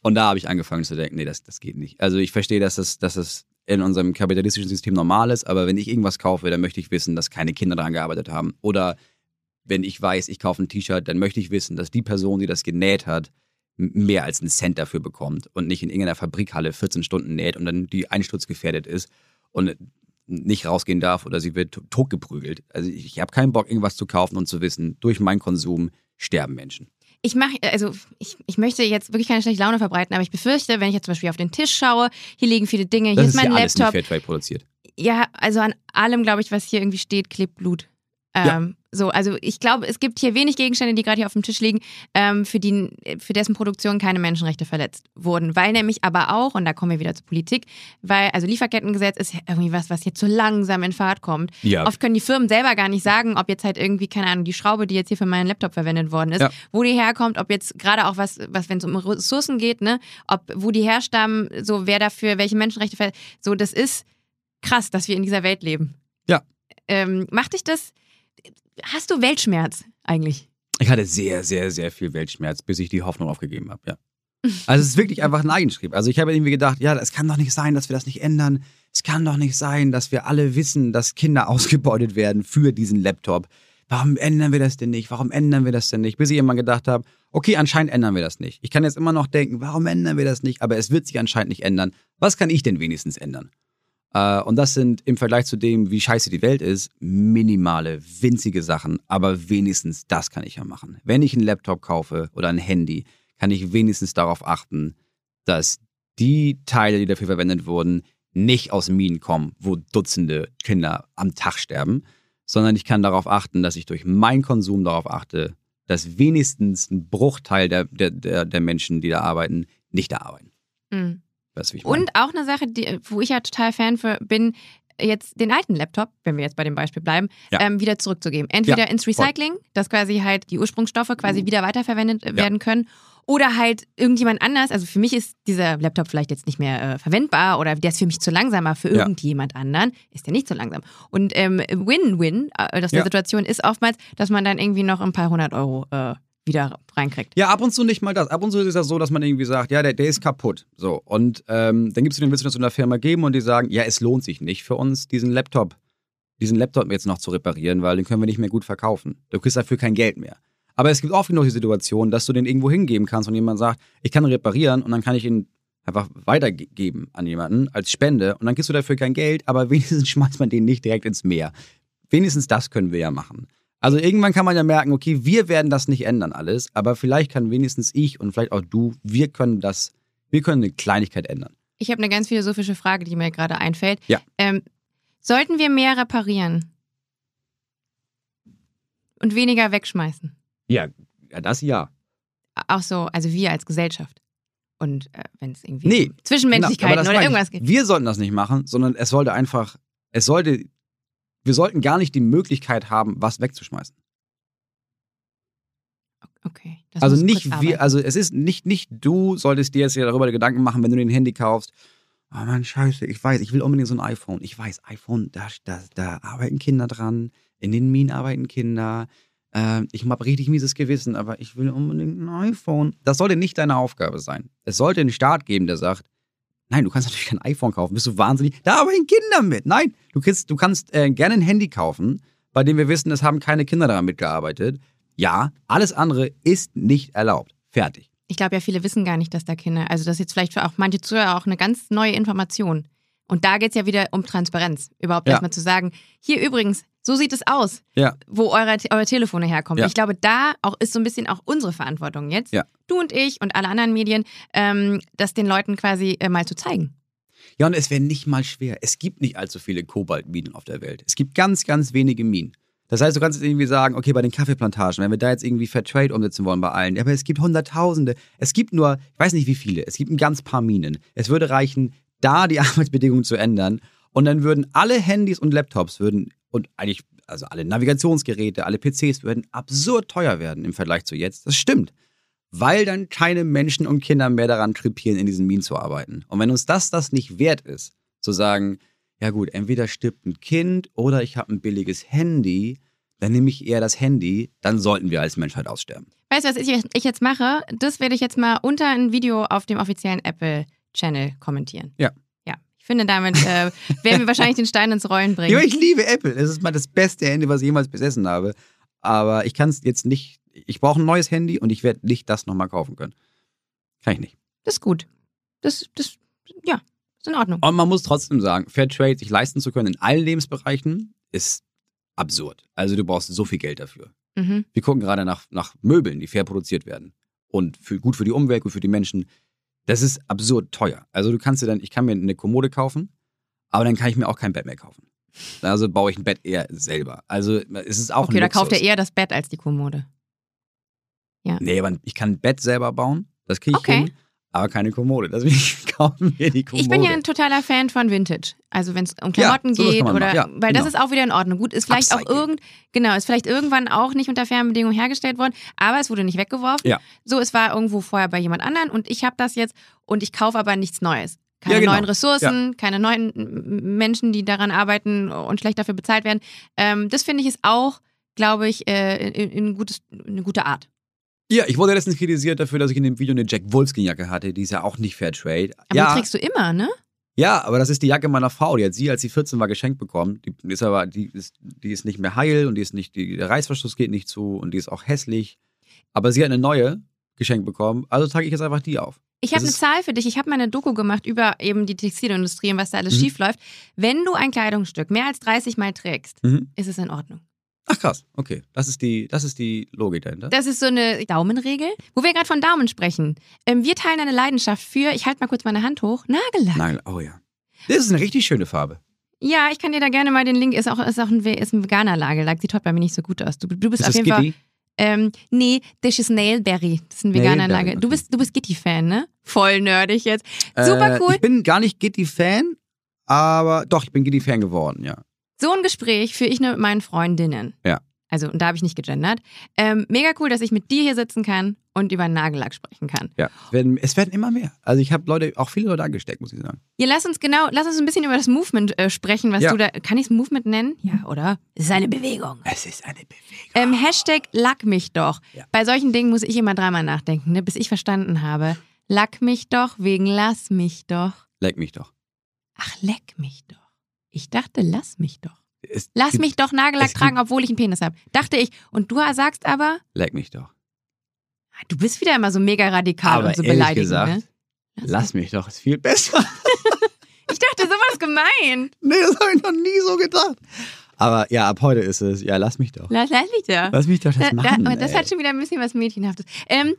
Und da habe ich angefangen zu denken, nee, das, das geht nicht. Also ich verstehe, dass es, dass es in unserem kapitalistischen System normal ist, aber wenn ich irgendwas kaufe, dann möchte ich wissen, dass keine Kinder daran gearbeitet haben. Oder wenn ich weiß, ich kaufe ein T-Shirt, dann möchte ich wissen, dass die Person, die das genäht hat, mehr als einen Cent dafür bekommt und nicht in irgendeiner Fabrikhalle 14 Stunden näht und dann die einsturzgefährdet ist und nicht rausgehen darf oder sie wird to- totgeprügelt. Also ich, ich habe keinen Bock, irgendwas zu kaufen und zu wissen, durch meinen Konsum sterben Menschen. Ich mache, also ich, ich möchte jetzt wirklich keine schlechte Laune verbreiten, aber ich befürchte, wenn ich jetzt zum Beispiel auf den Tisch schaue, hier liegen viele Dinge, hier Das ist ist mein ja alles Laptop. Fairtrade produziert. Ja, also an allem, glaube ich, was hier irgendwie steht, klebt Blut. Ja. So, also ich glaube, es gibt hier wenig Gegenstände, die gerade hier auf dem Tisch liegen, ähm, für, die, für dessen Produktion keine Menschenrechte verletzt wurden. Weil nämlich aber auch, und da kommen wir wieder zur Politik, weil, also Lieferkettengesetz ist ja irgendwie was, was jetzt so langsam in Fahrt kommt. Ja. Oft können die Firmen selber gar nicht sagen, ob jetzt halt irgendwie, keine Ahnung, die Schraube, die jetzt hier für meinen Laptop verwendet worden ist, Ja. wo die herkommt, ob jetzt gerade auch was, was wenn es um Ressourcen geht, ne, ob wo die herstammen, so wer dafür welche Menschenrechte ver so das ist krass, dass wir in dieser Welt leben. Ja. Ähm, macht dich das hast du Weltschmerz eigentlich? Ich hatte sehr, sehr, sehr viel Weltschmerz, bis ich die Hoffnung aufgegeben habe, ja. Also es ist wirklich einfach ein Eigenschrieb. Also ich habe irgendwie gedacht, ja, es kann doch nicht sein, dass wir das nicht ändern. Es kann doch nicht sein, dass wir alle wissen, dass Kinder ausgebeutet werden für diesen Laptop. warum ändern wir das denn nicht? Warum ändern wir das denn nicht? Bis ich irgendwann gedacht habe, okay, anscheinend ändern wir das nicht. Ich kann jetzt immer noch denken, warum ändern wir das nicht? Aber es wird sich anscheinend nicht ändern. Was kann ich denn wenigstens ändern? Äh, und das sind im Vergleich zu dem, wie scheiße die Welt ist, minimale, winzige Sachen. Aber wenigstens das kann ich ja machen. Wenn ich einen Laptop kaufe oder ein Handy, kann ich wenigstens darauf achten, dass die Teile, die dafür verwendet wurden, nicht aus Minen kommen, wo Dutzende Kinder am Tag sterben, sondern ich kann darauf achten, dass ich durch meinen Konsum darauf achte, dass wenigstens ein Bruchteil der, der, der, Menschen, die da arbeiten, nicht da arbeiten. Mhm. Weißt ich meine? Und auch eine Sache, die, wo ich ja total Fan für bin, jetzt den alten Laptop, wenn wir jetzt bei dem Beispiel bleiben, Ja. ähm, wieder zurückzugeben. Entweder Ja, ins Recycling, dass quasi halt die Ursprungsstoffe quasi wieder weiterverwendet äh, Ja. werden können. Oder halt irgendjemand anders. Also für mich ist dieser Laptop vielleicht jetzt nicht mehr äh, verwendbar oder der ist für mich zu langsamer. Für Ja. irgendjemand anderen ist der nicht so langsam. Und ähm, Win-Win äh, aus der. Situation ist oftmals, dass man dann irgendwie noch ein paar hundert Euro äh, wieder reinkriegt. Ja, ab und zu nicht mal das. Ab und zu ist es ja so, dass man irgendwie sagt, ja, der, der ist kaputt. So. Und ähm, dann gibst du den, willst du das in der Firma geben und die sagen, ja, es lohnt sich nicht für uns, diesen Laptop, diesen Laptop jetzt noch zu reparieren, weil den können wir nicht mehr gut verkaufen. Du kriegst dafür kein Geld mehr. Aber es gibt oft genug die Situation, dass du den irgendwo hingeben kannst und jemand sagt, ich kann reparieren und dann kann ich ihn einfach weitergeben an jemanden als Spende und dann kriegst du dafür kein Geld, aber wenigstens schmeißt man den nicht direkt ins Meer. Wenigstens das können wir ja machen. Also irgendwann kann man ja merken, okay, wir werden das nicht ändern alles, aber vielleicht kann wenigstens ich und vielleicht auch du, wir können das, wir können eine Kleinigkeit ändern. Ich habe eine ganz philosophische Frage, die mir gerade einfällt. Ja. Ähm, sollten wir mehr reparieren und weniger wegschmeißen? Ja, das ja. Auch so, also wir als Gesellschaft. Und äh, wenn es irgendwie Nee, um Zwischenmenschlichkeiten Genau, oder irgendwas geht. Wir sollten das nicht machen, sondern es sollte einfach, es sollte, wir sollten gar nicht die Möglichkeit haben, was wegzuschmeißen. Okay. das Also nicht wir, also es ist nicht, nicht du solltest dir jetzt ja darüber Gedanken machen, wenn du den Handy kaufst. Oh Mann, scheiße, ich weiß, ich will unbedingt so ein iPhone. Ich weiß, iPhone, da, da, da arbeiten Kinder dran, in den Minen arbeiten Kinder. Äh, ich habe richtig mieses Gewissen, aber ich will unbedingt ein iPhone. Das sollte nicht deine Aufgabe sein. Es sollte einen Staat geben, der sagt, nein, du kannst natürlich kein iPhone kaufen, bist du wahnsinnig. Da arbeiten Kinder mit. Nein, du, kriegst, du kannst äh, gerne ein Handy kaufen, bei dem wir wissen, es haben keine Kinder daran mitgearbeitet. Ja, alles andere ist nicht erlaubt. Fertig. ich glaube ja, viele wissen gar nicht, dass da Kinder, also das ist jetzt vielleicht für auch manche Zuhörer auch eine ganz neue Information. Und da geht es ja wieder um Transparenz. Überhaupt Ja. erstmal zu sagen, hier übrigens, so sieht es aus, Ja. wo eure, eure Telefone herkommen. Ja. Ich glaube, da auch ist so ein bisschen auch unsere Verantwortung jetzt, Ja. du und ich und alle anderen Medien, ähm, das den Leuten quasi äh, mal zu zeigen. Ja, und es wäre nicht mal schwer. Es gibt nicht allzu viele Kobaltminen auf der Welt. Es gibt ganz, ganz wenige Minen. Das heißt, du kannst jetzt irgendwie sagen, okay, bei den Kaffeeplantagen, wenn wir da jetzt irgendwie Fair Trade umsetzen wollen bei allen, aber es gibt Hunderttausende. Es gibt nur, ich weiß nicht wie viele, es gibt ein ganz paar Minen. Es würde reichen, da die Arbeitsbedingungen zu ändern und dann würden alle Handys und Laptops würden und eigentlich, also alle Navigationsgeräte, alle PCs würden absurd teuer werden im Vergleich zu jetzt. Das stimmt. Weil dann keine Menschen und Kinder mehr daran krepieren, in diesen Minen zu arbeiten. Und wenn uns das das nicht wert ist, zu sagen, ja gut, entweder stirbt ein Kind oder ich habe ein billiges Handy, dann nehme ich eher das Handy, dann sollten wir als Menschheit aussterben. Weißt du, was ich, ich jetzt mache? Das werde ich jetzt mal unter ein Video auf dem offiziellen Apple-Channel kommentieren. Ja. Ich finde, damit äh, werden wir wahrscheinlich den Stein ins Rollen bringen. Ja, ich liebe Apple. Es ist mal das beste Handy, was ich jemals besessen habe. Aber ich kann es jetzt nicht, ich brauche ein neues Handy und ich werde nicht das nochmal kaufen können. Kann ich nicht. Das ist gut. Das, das, ja, ist in Ordnung. Und man muss trotzdem sagen, Fairtrade sich leisten zu können in allen Lebensbereichen ist absurd. Also du brauchst so viel Geld dafür. Mhm. Wir gucken gerade nach, nach Möbeln, die fair produziert werden. Und für, gut für die Umwelt, gut für die Menschen. Das ist absurd teuer. Also du kannst dir dann, ich kann mir eine Kommode kaufen, aber dann kann ich mir auch kein Bett mehr kaufen. Also baue ich ein Bett eher selber. Also es ist auch Okay, ein da Luxus. kauft er eher das Bett als die Kommode. Nee, aber ich kann ein Bett selber bauen. Das kriege ich Okay. hin. Aber keine Kommode. Deswegen kaufen wir die Kommode. Ich bin ja ein totaler Fan von Vintage. Also wenn es um Klamotten sowas geht oder. Ja, weil das genau. ist auch wieder in Ordnung. Gut, ist vielleicht auch Upcycling. irgend genau, ist vielleicht irgendwann auch nicht unter fairen Bedingungen hergestellt worden, aber es wurde nicht weggeworfen. Ja. So, es war irgendwo vorher bei jemand anderen und ich habe das jetzt und ich kaufe aber nichts Neues. Keine Ja, genau. neuen Ressourcen, keine neuen Menschen, die daran arbeiten und schlecht dafür bezahlt werden. Ähm, das finde ich ist auch, glaube ich, äh, in, in gutes, eine gute Art. Ja, ich wurde letztens kritisiert dafür, dass ich in dem Video eine Jack Wolfskin-Jacke hatte. Die ist ja auch nicht Fairtrade. Aber ja, die trägst du immer, ne? Ja, aber das ist die Jacke meiner Frau. Die hat sie, als sie 14 war, geschenkt bekommen. Die ist aber, die ist, die ist nicht mehr heil und die ist nicht, die, der Reißverschluss geht nicht zu und die ist auch hässlich. Aber sie hat eine neue geschenkt bekommen. Also trage ich jetzt einfach die auf. Ich habe eine Zahl für dich. Ich habe mal eine Doku gemacht über eben die Textilindustrie und was da alles Mhm. schief läuft. Wenn du ein Kleidungsstück mehr als 30 Mal trägst, Mhm. ist es in Ordnung. Ach krass, okay. Das ist die, das ist die Logik dahinter. Das ist so eine Daumenregel. Wo wir gerade von Daumen sprechen. Ähm, wir teilen eine Leidenschaft für, ich halte mal kurz meine Hand hoch, Nagellack. Nein, oh ja. Das ist eine richtig schöne Farbe. Ja, ich kann dir da gerne mal den Link, ist auch, ist auch ein, ist ein veganer Nagellack. Sieht heute bei mir nicht so gut aus. Du, du bist Ist auf jeden Fall. Ähm, nee, das ist Nailberry. Das ist ein veganer Nailberry, Nagel. Du okay. bist, du bist Gitti-Fan, ne? Voll nerdig jetzt. Super Äh, cool. Ich bin gar nicht Gitti-Fan, aber doch, ich bin Gitti-Fan geworden, ja. So ein Gespräch führe ich nur mit meinen Freundinnen. Ja. Also, und da habe ich nicht gegendert. Ähm, mega cool, dass ich mit dir hier sitzen kann und über einen Nagellack sprechen kann. ja. Es, werden, es werden immer mehr. Also ich habe Leute, auch viele Leute angesteckt, muss ich sagen. Ja, lass uns genau, lass uns ein bisschen über das Movement äh, sprechen, was Ja. du da, kann ich es Movement nennen? Ja, oder? Es ist eine Bewegung. Es ist eine Bewegung. Ähm, Hashtag Lack mich doch. Ja. Bei solchen Dingen muss ich immer dreimal nachdenken, ne, bis ich verstanden habe. Lack mich doch wegen lass mich doch. Leck mich doch. Ach, leck mich doch. Ich dachte, lass mich doch. Es Lass mich doch Nagellack tragen, obwohl ich einen Penis habe. Dachte ich. Und du sagst aber, Leck mich doch. du bist wieder immer so mega radikal Aber und so beleidigend. gesagt, ne? Lass mich doch, ist viel besser. Ich dachte, sowas gemein. nee, das habe ich noch nie so gedacht. Aber ja, ab heute ist es, ja, lass mich doch. Lass, lass mich doch. Lass mich doch das Da, machen. da, das ey. hat schon wieder ein bisschen was Mädchenhaftes. Ähm,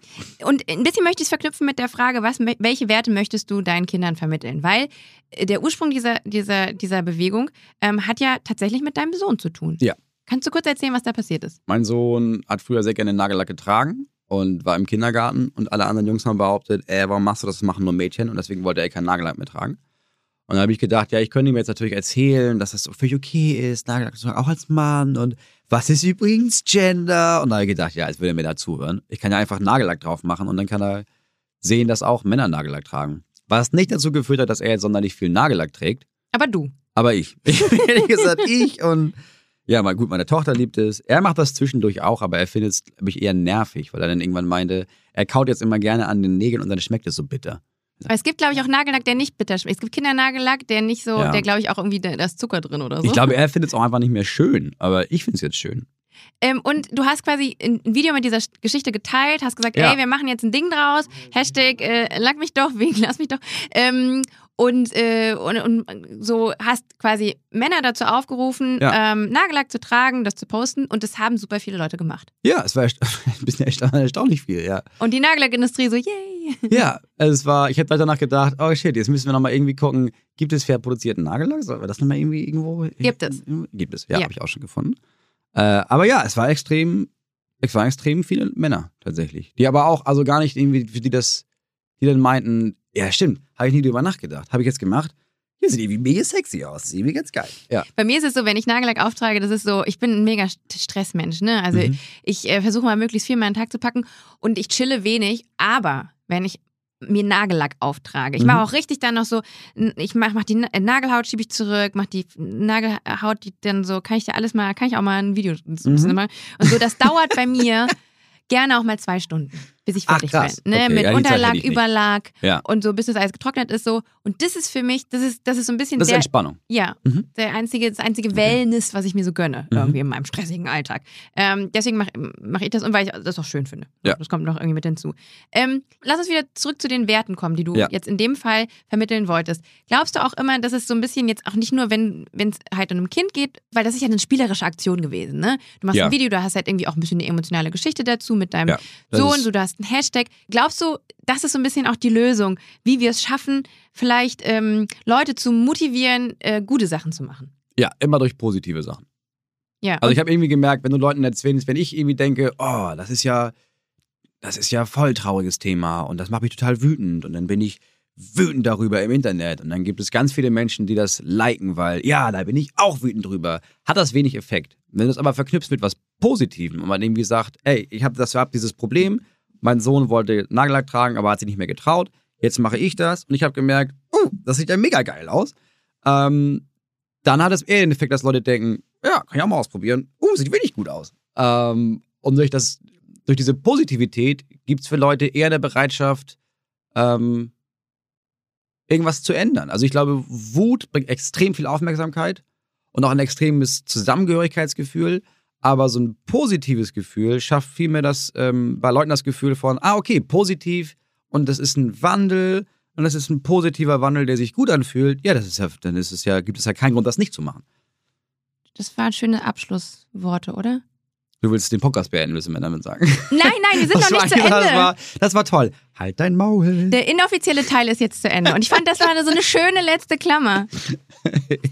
und ein bisschen möchte ich es verknüpfen mit der Frage, was, welche Werte möchtest du deinen Kindern vermitteln? Weil äh, der Ursprung dieser, dieser, dieser Bewegung ähm, hat ja tatsächlich mit deinem Sohn zu tun. Ja. Kannst du kurz erzählen, was da passiert ist? Mein Sohn hat früher sehr gerne Nagellack getragen und war im Kindergarten und alle anderen Jungs haben behauptet, äh, warum machst du das, das machen nur Mädchen und deswegen wollte er keinen Nagellack mehr tragen. Und dann habe ich gedacht, ja, ich könnte ihm jetzt natürlich erzählen, dass das so völlig okay ist, Nagellack zu tragen, auch als Mann und was ist übrigens Gender? Und dann habe ich gedacht, ja, als würde er mir da zuhören. Ich kann ja einfach Nagellack drauf machen und dann kann er sehen, dass auch Männer Nagellack tragen. Was nicht dazu geführt hat, dass er jetzt sonderlich viel Nagellack trägt, Aber du. aber ich. Ehrlich gesagt, ich und ja, mal gut, meine Tochter liebt es. Er macht das zwischendurch auch, aber er findet es, glaube ich, eher nervig, weil er dann irgendwann meinte, er kaut jetzt immer gerne an den Nägeln und dann schmeckt es so bitter. Aber es gibt, glaube ich, auch Nagellack, der nicht bitter schmeckt. Es gibt Kindernagellack, der nicht so, Ja. der, glaube ich, auch irgendwie, da ist Zucker drin oder so. Ich glaube, er findet es auch einfach nicht mehr schön, aber ich finde es jetzt schön. Ähm, und du hast quasi ein ein Video mit dieser Geschichte geteilt, hast gesagt, Ja. ey, wir machen jetzt ein Ding draus. Hashtag äh, lack mich doch, wegen lass mich doch. Ähm, und, äh, und, und so hast quasi Männer dazu aufgerufen, Ja. ähm, Nagellack zu tragen, das zu posten. Und das haben super viele Leute gemacht. Ja, es war ein bisschen ersta- erstaunlich viel, ja. Und die Nagellackindustrie so, yay. Ja, also es war, ich habe danach gedacht, oh shit, jetzt müssen wir nochmal irgendwie gucken, gibt es fair produzierten Nagellack? Sollen wir das nochmal irgendwie irgendwo? Gibt es. Gibt es, ja, Ja. habe ich auch schon gefunden. Äh, aber ja, es war extrem, es waren extrem viele Männer tatsächlich. Die aber auch, also gar nicht irgendwie, die das, die dann meinten, ja stimmt, habe ich nie drüber nachgedacht. Habe ich jetzt gemacht. Hier sieht irgendwie mega sexy aus. Sieht irgendwie ganz geil. Ja. Bei mir ist es so, wenn ich Nagellack auftrage, das ist so, ich bin ein mega Stressmensch, ne? Also Mhm. ich äh, versuche mal möglichst viel in meinen Tag zu packen und ich chille wenig, aber wenn ich mir Nagellack auftrage. Ich Mhm. mache auch richtig dann noch so, ich mach, mach die Na- Nagelhaut schiebe ich zurück, mach die Nagelhaut, die dann so, kann ich dir alles mal, kann ich auch mal ein Video Mhm. machen. Und so, das dauert bei mir gerne auch mal zwei Stunden, bis ich Ach, fertig krass. bin. Ne? Okay, Mit ja, Unterlag. Überlag Ja. und so, bis das alles getrocknet ist so. Und das ist für mich, das ist, das ist so ein bisschen Das ist der, Entspannung. ja, Mhm. der einzige, das einzige Wellness, was ich mir so gönne, Mhm. irgendwie in meinem stressigen Alltag. Ähm, deswegen mache mach ich das und weil ich das auch schön finde. Ja. Das kommt noch irgendwie mit hinzu. Ähm, lass uns wieder zurück zu den Werten kommen, die du jetzt in dem Fall vermitteln wolltest. Glaubst du auch immer, dass es so ein bisschen jetzt auch nicht nur, wenn es halt um ein Kind geht, weil das ist ja eine spielerische Aktion gewesen, ne? Du machst ein Video, du hast halt irgendwie auch ein bisschen eine emotionale Geschichte dazu mit deinem Sohn, du hast einen Hashtag. Glaubst du, das ist so ein bisschen auch die Lösung, wie wir es schaffen, vielleicht ähm, Leute zu motivieren, äh, gute Sachen zu machen? Ja, immer durch positive Sachen. Ja, Also ich habe irgendwie gemerkt, wenn du Leuten erzählst, wenn ich irgendwie denke, oh, das ist ja, das ist ja voll trauriges Thema und das macht mich total wütend und dann bin ich wütend darüber im Internet und dann gibt es ganz viele Menschen, die das liken, weil ja, da bin ich auch wütend drüber. Hat das wenig Effekt. Wenn du es aber verknüpfst mit was Positivem und man irgendwie sagt, ey, ich habe das hab dieses Problem, mein Sohn wollte Nagellack tragen, aber hat sich nicht mehr getraut. Jetzt mache ich das und ich habe gemerkt, oh, das sieht ja mega geil aus. Ähm, dann hat es eher den Effekt, dass Leute denken, ja, kann ich auch mal ausprobieren. Uh, sieht wirklich gut aus. Ähm, und durch, das, durch diese Positivität gibt es für Leute eher eine Bereitschaft, ähm, irgendwas zu ändern. Also ich glaube, Wut bringt extrem viel Aufmerksamkeit und auch ein extremes Zusammengehörigkeitsgefühl. Aber so ein positives Gefühl schafft vielmehr das, ähm, bei Leuten das Gefühl von, ah, okay, positiv und das ist ein Wandel und das ist ein positiver Wandel, der sich gut anfühlt. Ja, das ist ja, dann ist es ja, gibt es ja keinen Grund, das nicht zu machen. Das waren schöne Abschlussworte, oder? Du willst den Podcast beenden, du mir damit sagen? Nein, nein, wir sind Das noch war nicht zu einfach- Ende. Das war, das war toll. Halt dein Maul. Der inoffizielle Teil ist jetzt zu Ende. Und ich fand, das war so eine schöne letzte Klammer.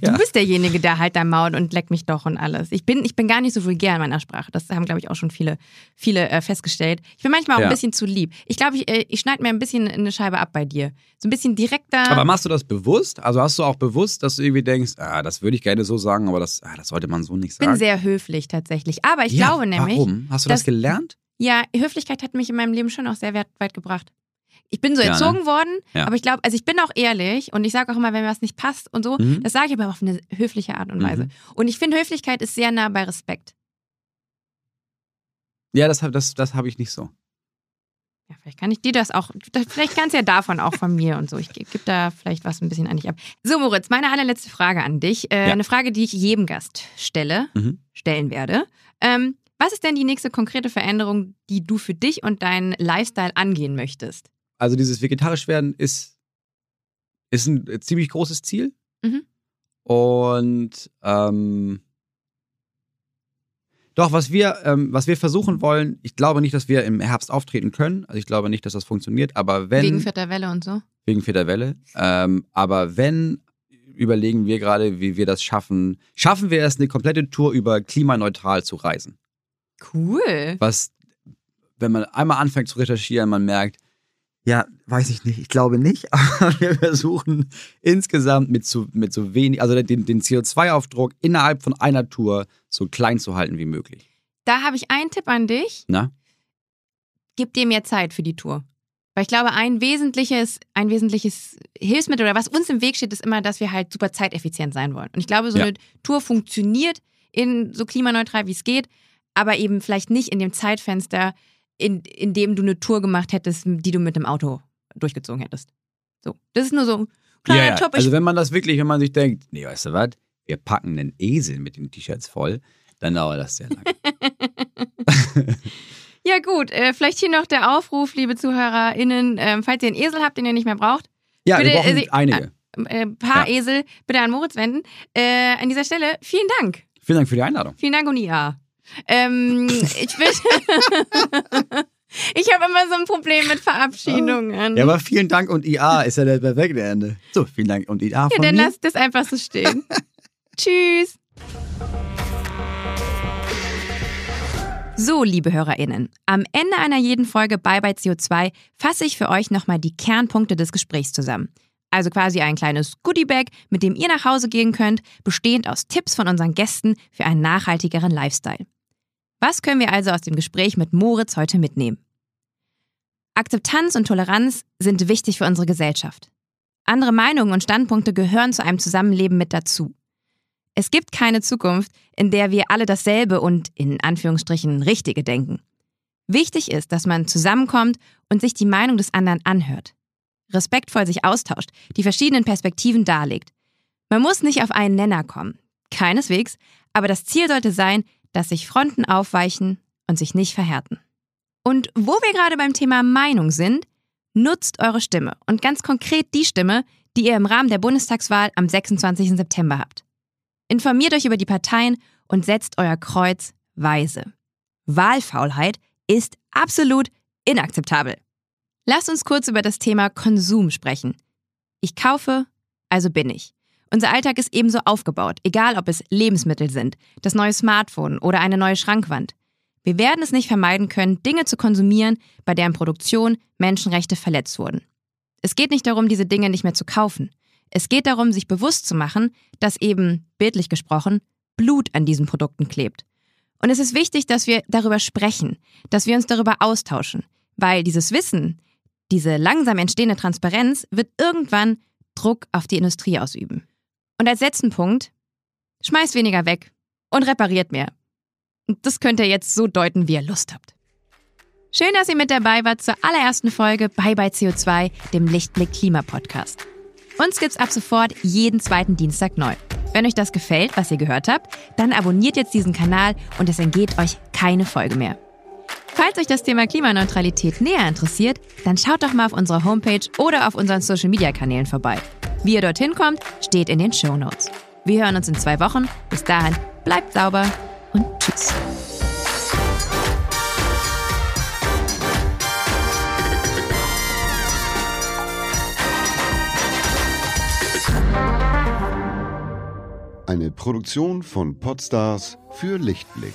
Ja. Du bist derjenige, der halt dein Maul und leck mich doch und alles. Ich bin, ich bin gar nicht so vulgär in meiner Sprache. Das haben, glaube ich, auch schon viele, viele äh, festgestellt. Ich bin manchmal auch Ja. ein bisschen zu lieb. Ich glaube, ich, äh, ich schneide mir ein bisschen eine Scheibe ab bei dir. So ein bisschen direkter. Aber machst du das bewusst? Also hast du auch bewusst, dass du irgendwie denkst, ah, das würde ich gerne so sagen, aber das, ah, das sollte man so nicht ich bin sagen? sehr höflich tatsächlich. Aber ich ja, glaube nämlich, Warum? Hast du das, gelernt? Ja, Höflichkeit hat mich in meinem Leben schon auch sehr weit, gebracht. Ich bin so Ja, ne? erzogen worden, Ja. aber ich glaube, also ich bin auch ehrlich und ich sage auch immer, wenn mir was nicht passt und so, Mhm. das sage ich aber auf eine höfliche Art und Weise. Mhm. Und ich finde, Höflichkeit ist sehr nah bei Respekt. Ja, das, das, das habe ich nicht so. Ja, vielleicht kann ich dir das auch, vielleicht kannst du ja davon auch von mir und so. Ich gebe geb da vielleicht was ein bisschen an dich ab. So, Moritz, meine allerletzte Frage an dich. Äh, Ja. Eine Frage, die ich jedem Gast stelle, Mhm. stellen werde. Ähm, was ist denn die nächste konkrete Veränderung, die du für dich und deinen Lifestyle angehen möchtest? Also dieses vegetarisch werden ist, ist ein äh, ziemlich großes Ziel. Mhm. Und ähm, doch, was wir, ähm, was wir versuchen wollen, ich glaube nicht, dass wir im Herbst auftreten können. Also ich glaube nicht, dass das funktioniert. Aber wenn Wegen vierter Welle und so? wegen vierter Welle. Ähm, aber wenn, überlegen wir gerade, wie wir das schaffen. Schaffen wir es, eine komplette Tour über klimaneutral zu reisen? Cool. Was, wenn man einmal anfängt zu recherchieren, man merkt, ja, weiß ich nicht, ich glaube nicht, aber wir versuchen insgesamt mit so, mit so wenig, also den, den CO2-Aufdruck innerhalb von einer Tour so klein zu halten wie möglich. Da habe ich einen Tipp an dich. Na? Gib dir mehr Zeit für die Tour. Weil ich glaube, ein wesentliches, ein wesentliches Hilfsmittel oder was uns im Weg steht, ist immer, dass wir halt super zeiteffizient sein wollen. Und ich glaube, so Ja. eine Tour funktioniert in so klimaneutral, wie es geht, aber eben vielleicht nicht in dem Zeitfenster, in, in dem du eine Tour gemacht hättest, die du mit dem Auto durchgezogen hättest. So. Das ist nur so ein kleiner ja, ja. Ich- Also wenn man das wirklich, wenn man sich denkt, nee, weißt du was, wir packen einen Esel mit den T-Shirts voll, dann dauert das sehr lange. Ja, gut. Äh, vielleicht hier noch der Aufruf, liebe ZuhörerInnen, ähm, falls ihr einen Esel habt, den ihr nicht mehr braucht, Ja, Bitte, wir brauchen also- einige. äh, paar Ja. Esel bitte an Moritz wenden. Äh, an dieser Stelle vielen Dank. Vielen Dank für die Einladung. Vielen Dank und ja. Ähm, ich bin. ich habe immer so ein Problem mit Verabschiedungen. Ja, aber vielen Dank und IA ist ja der perfekte Ende. So, vielen Dank und IA Ja, von dann mir. lass das einfach so stehen. Tschüss. So, liebe HörerInnen, am Ende einer jeden Folge Bye Bye CO2 fasse ich für euch nochmal die Kernpunkte des Gesprächs zusammen. Also quasi ein kleines Goodiebag, mit dem ihr nach Hause gehen könnt, bestehend aus Tipps von unseren Gästen für einen nachhaltigeren Lifestyle. Was können wir also aus dem Gespräch mit Moritz heute mitnehmen? Akzeptanz und Toleranz sind wichtig für unsere Gesellschaft. Andere Meinungen und Standpunkte gehören zu einem Zusammenleben mit dazu. Es gibt keine Zukunft, in der wir alle dasselbe und in Anführungsstrichen richtige denken. Wichtig ist, dass man zusammenkommt und sich die Meinung des anderen anhört. Respektvoll sich austauscht, die verschiedenen Perspektiven darlegt. Man muss nicht auf einen Nenner kommen. Keineswegs, aber das Ziel sollte sein, dass sich Fronten aufweichen und sich nicht verhärten. Und wo wir gerade beim Thema Meinung sind, nutzt eure Stimme und ganz konkret die Stimme, die ihr im Rahmen der Bundestagswahl am 26. September habt. Informiert euch über die Parteien und setzt euer Kreuz weise. Wahlfaulheit ist absolut inakzeptabel. Lasst uns kurz über das Thema Konsum sprechen. Ich kaufe, also bin ich. Unser Alltag ist ebenso aufgebaut, egal ob es Lebensmittel sind, das neue Smartphone oder eine neue Schrankwand. Wir werden es nicht vermeiden können, Dinge zu konsumieren, bei deren Produktion Menschenrechte verletzt wurden. Es geht nicht darum, diese Dinge nicht mehr zu kaufen. Es geht darum, sich bewusst zu machen, dass eben, bildlich gesprochen, Blut an diesen Produkten klebt. Und es ist wichtig, dass wir darüber sprechen, dass wir uns darüber austauschen, weil dieses Wissen, diese langsam entstehende Transparenz wird irgendwann Druck auf die Industrie ausüben. Und als letzten Punkt, schmeißt weniger weg und repariert mehr. Das könnt ihr jetzt so deuten, wie ihr Lust habt. Schön, dass ihr mit dabei wart zur allerersten Folge Bye Bye CO2, dem Lichtblick Klima Podcast. Uns gibt's ab sofort jeden zweiten Dienstag neu. Wenn euch das gefällt, was ihr gehört habt, dann abonniert jetzt diesen Kanal und es entgeht euch keine Folge mehr. Falls euch das Thema Klimaneutralität näher interessiert, dann schaut doch mal auf unserer Homepage oder auf unseren Social Media Kanälen vorbei. Wie ihr dorthin kommt, steht in den Show Notes. Wir hören uns in zwei Wochen. Bis dahin, bleibt sauber und tschüss. Eine Produktion von Podstars für Lichtblick.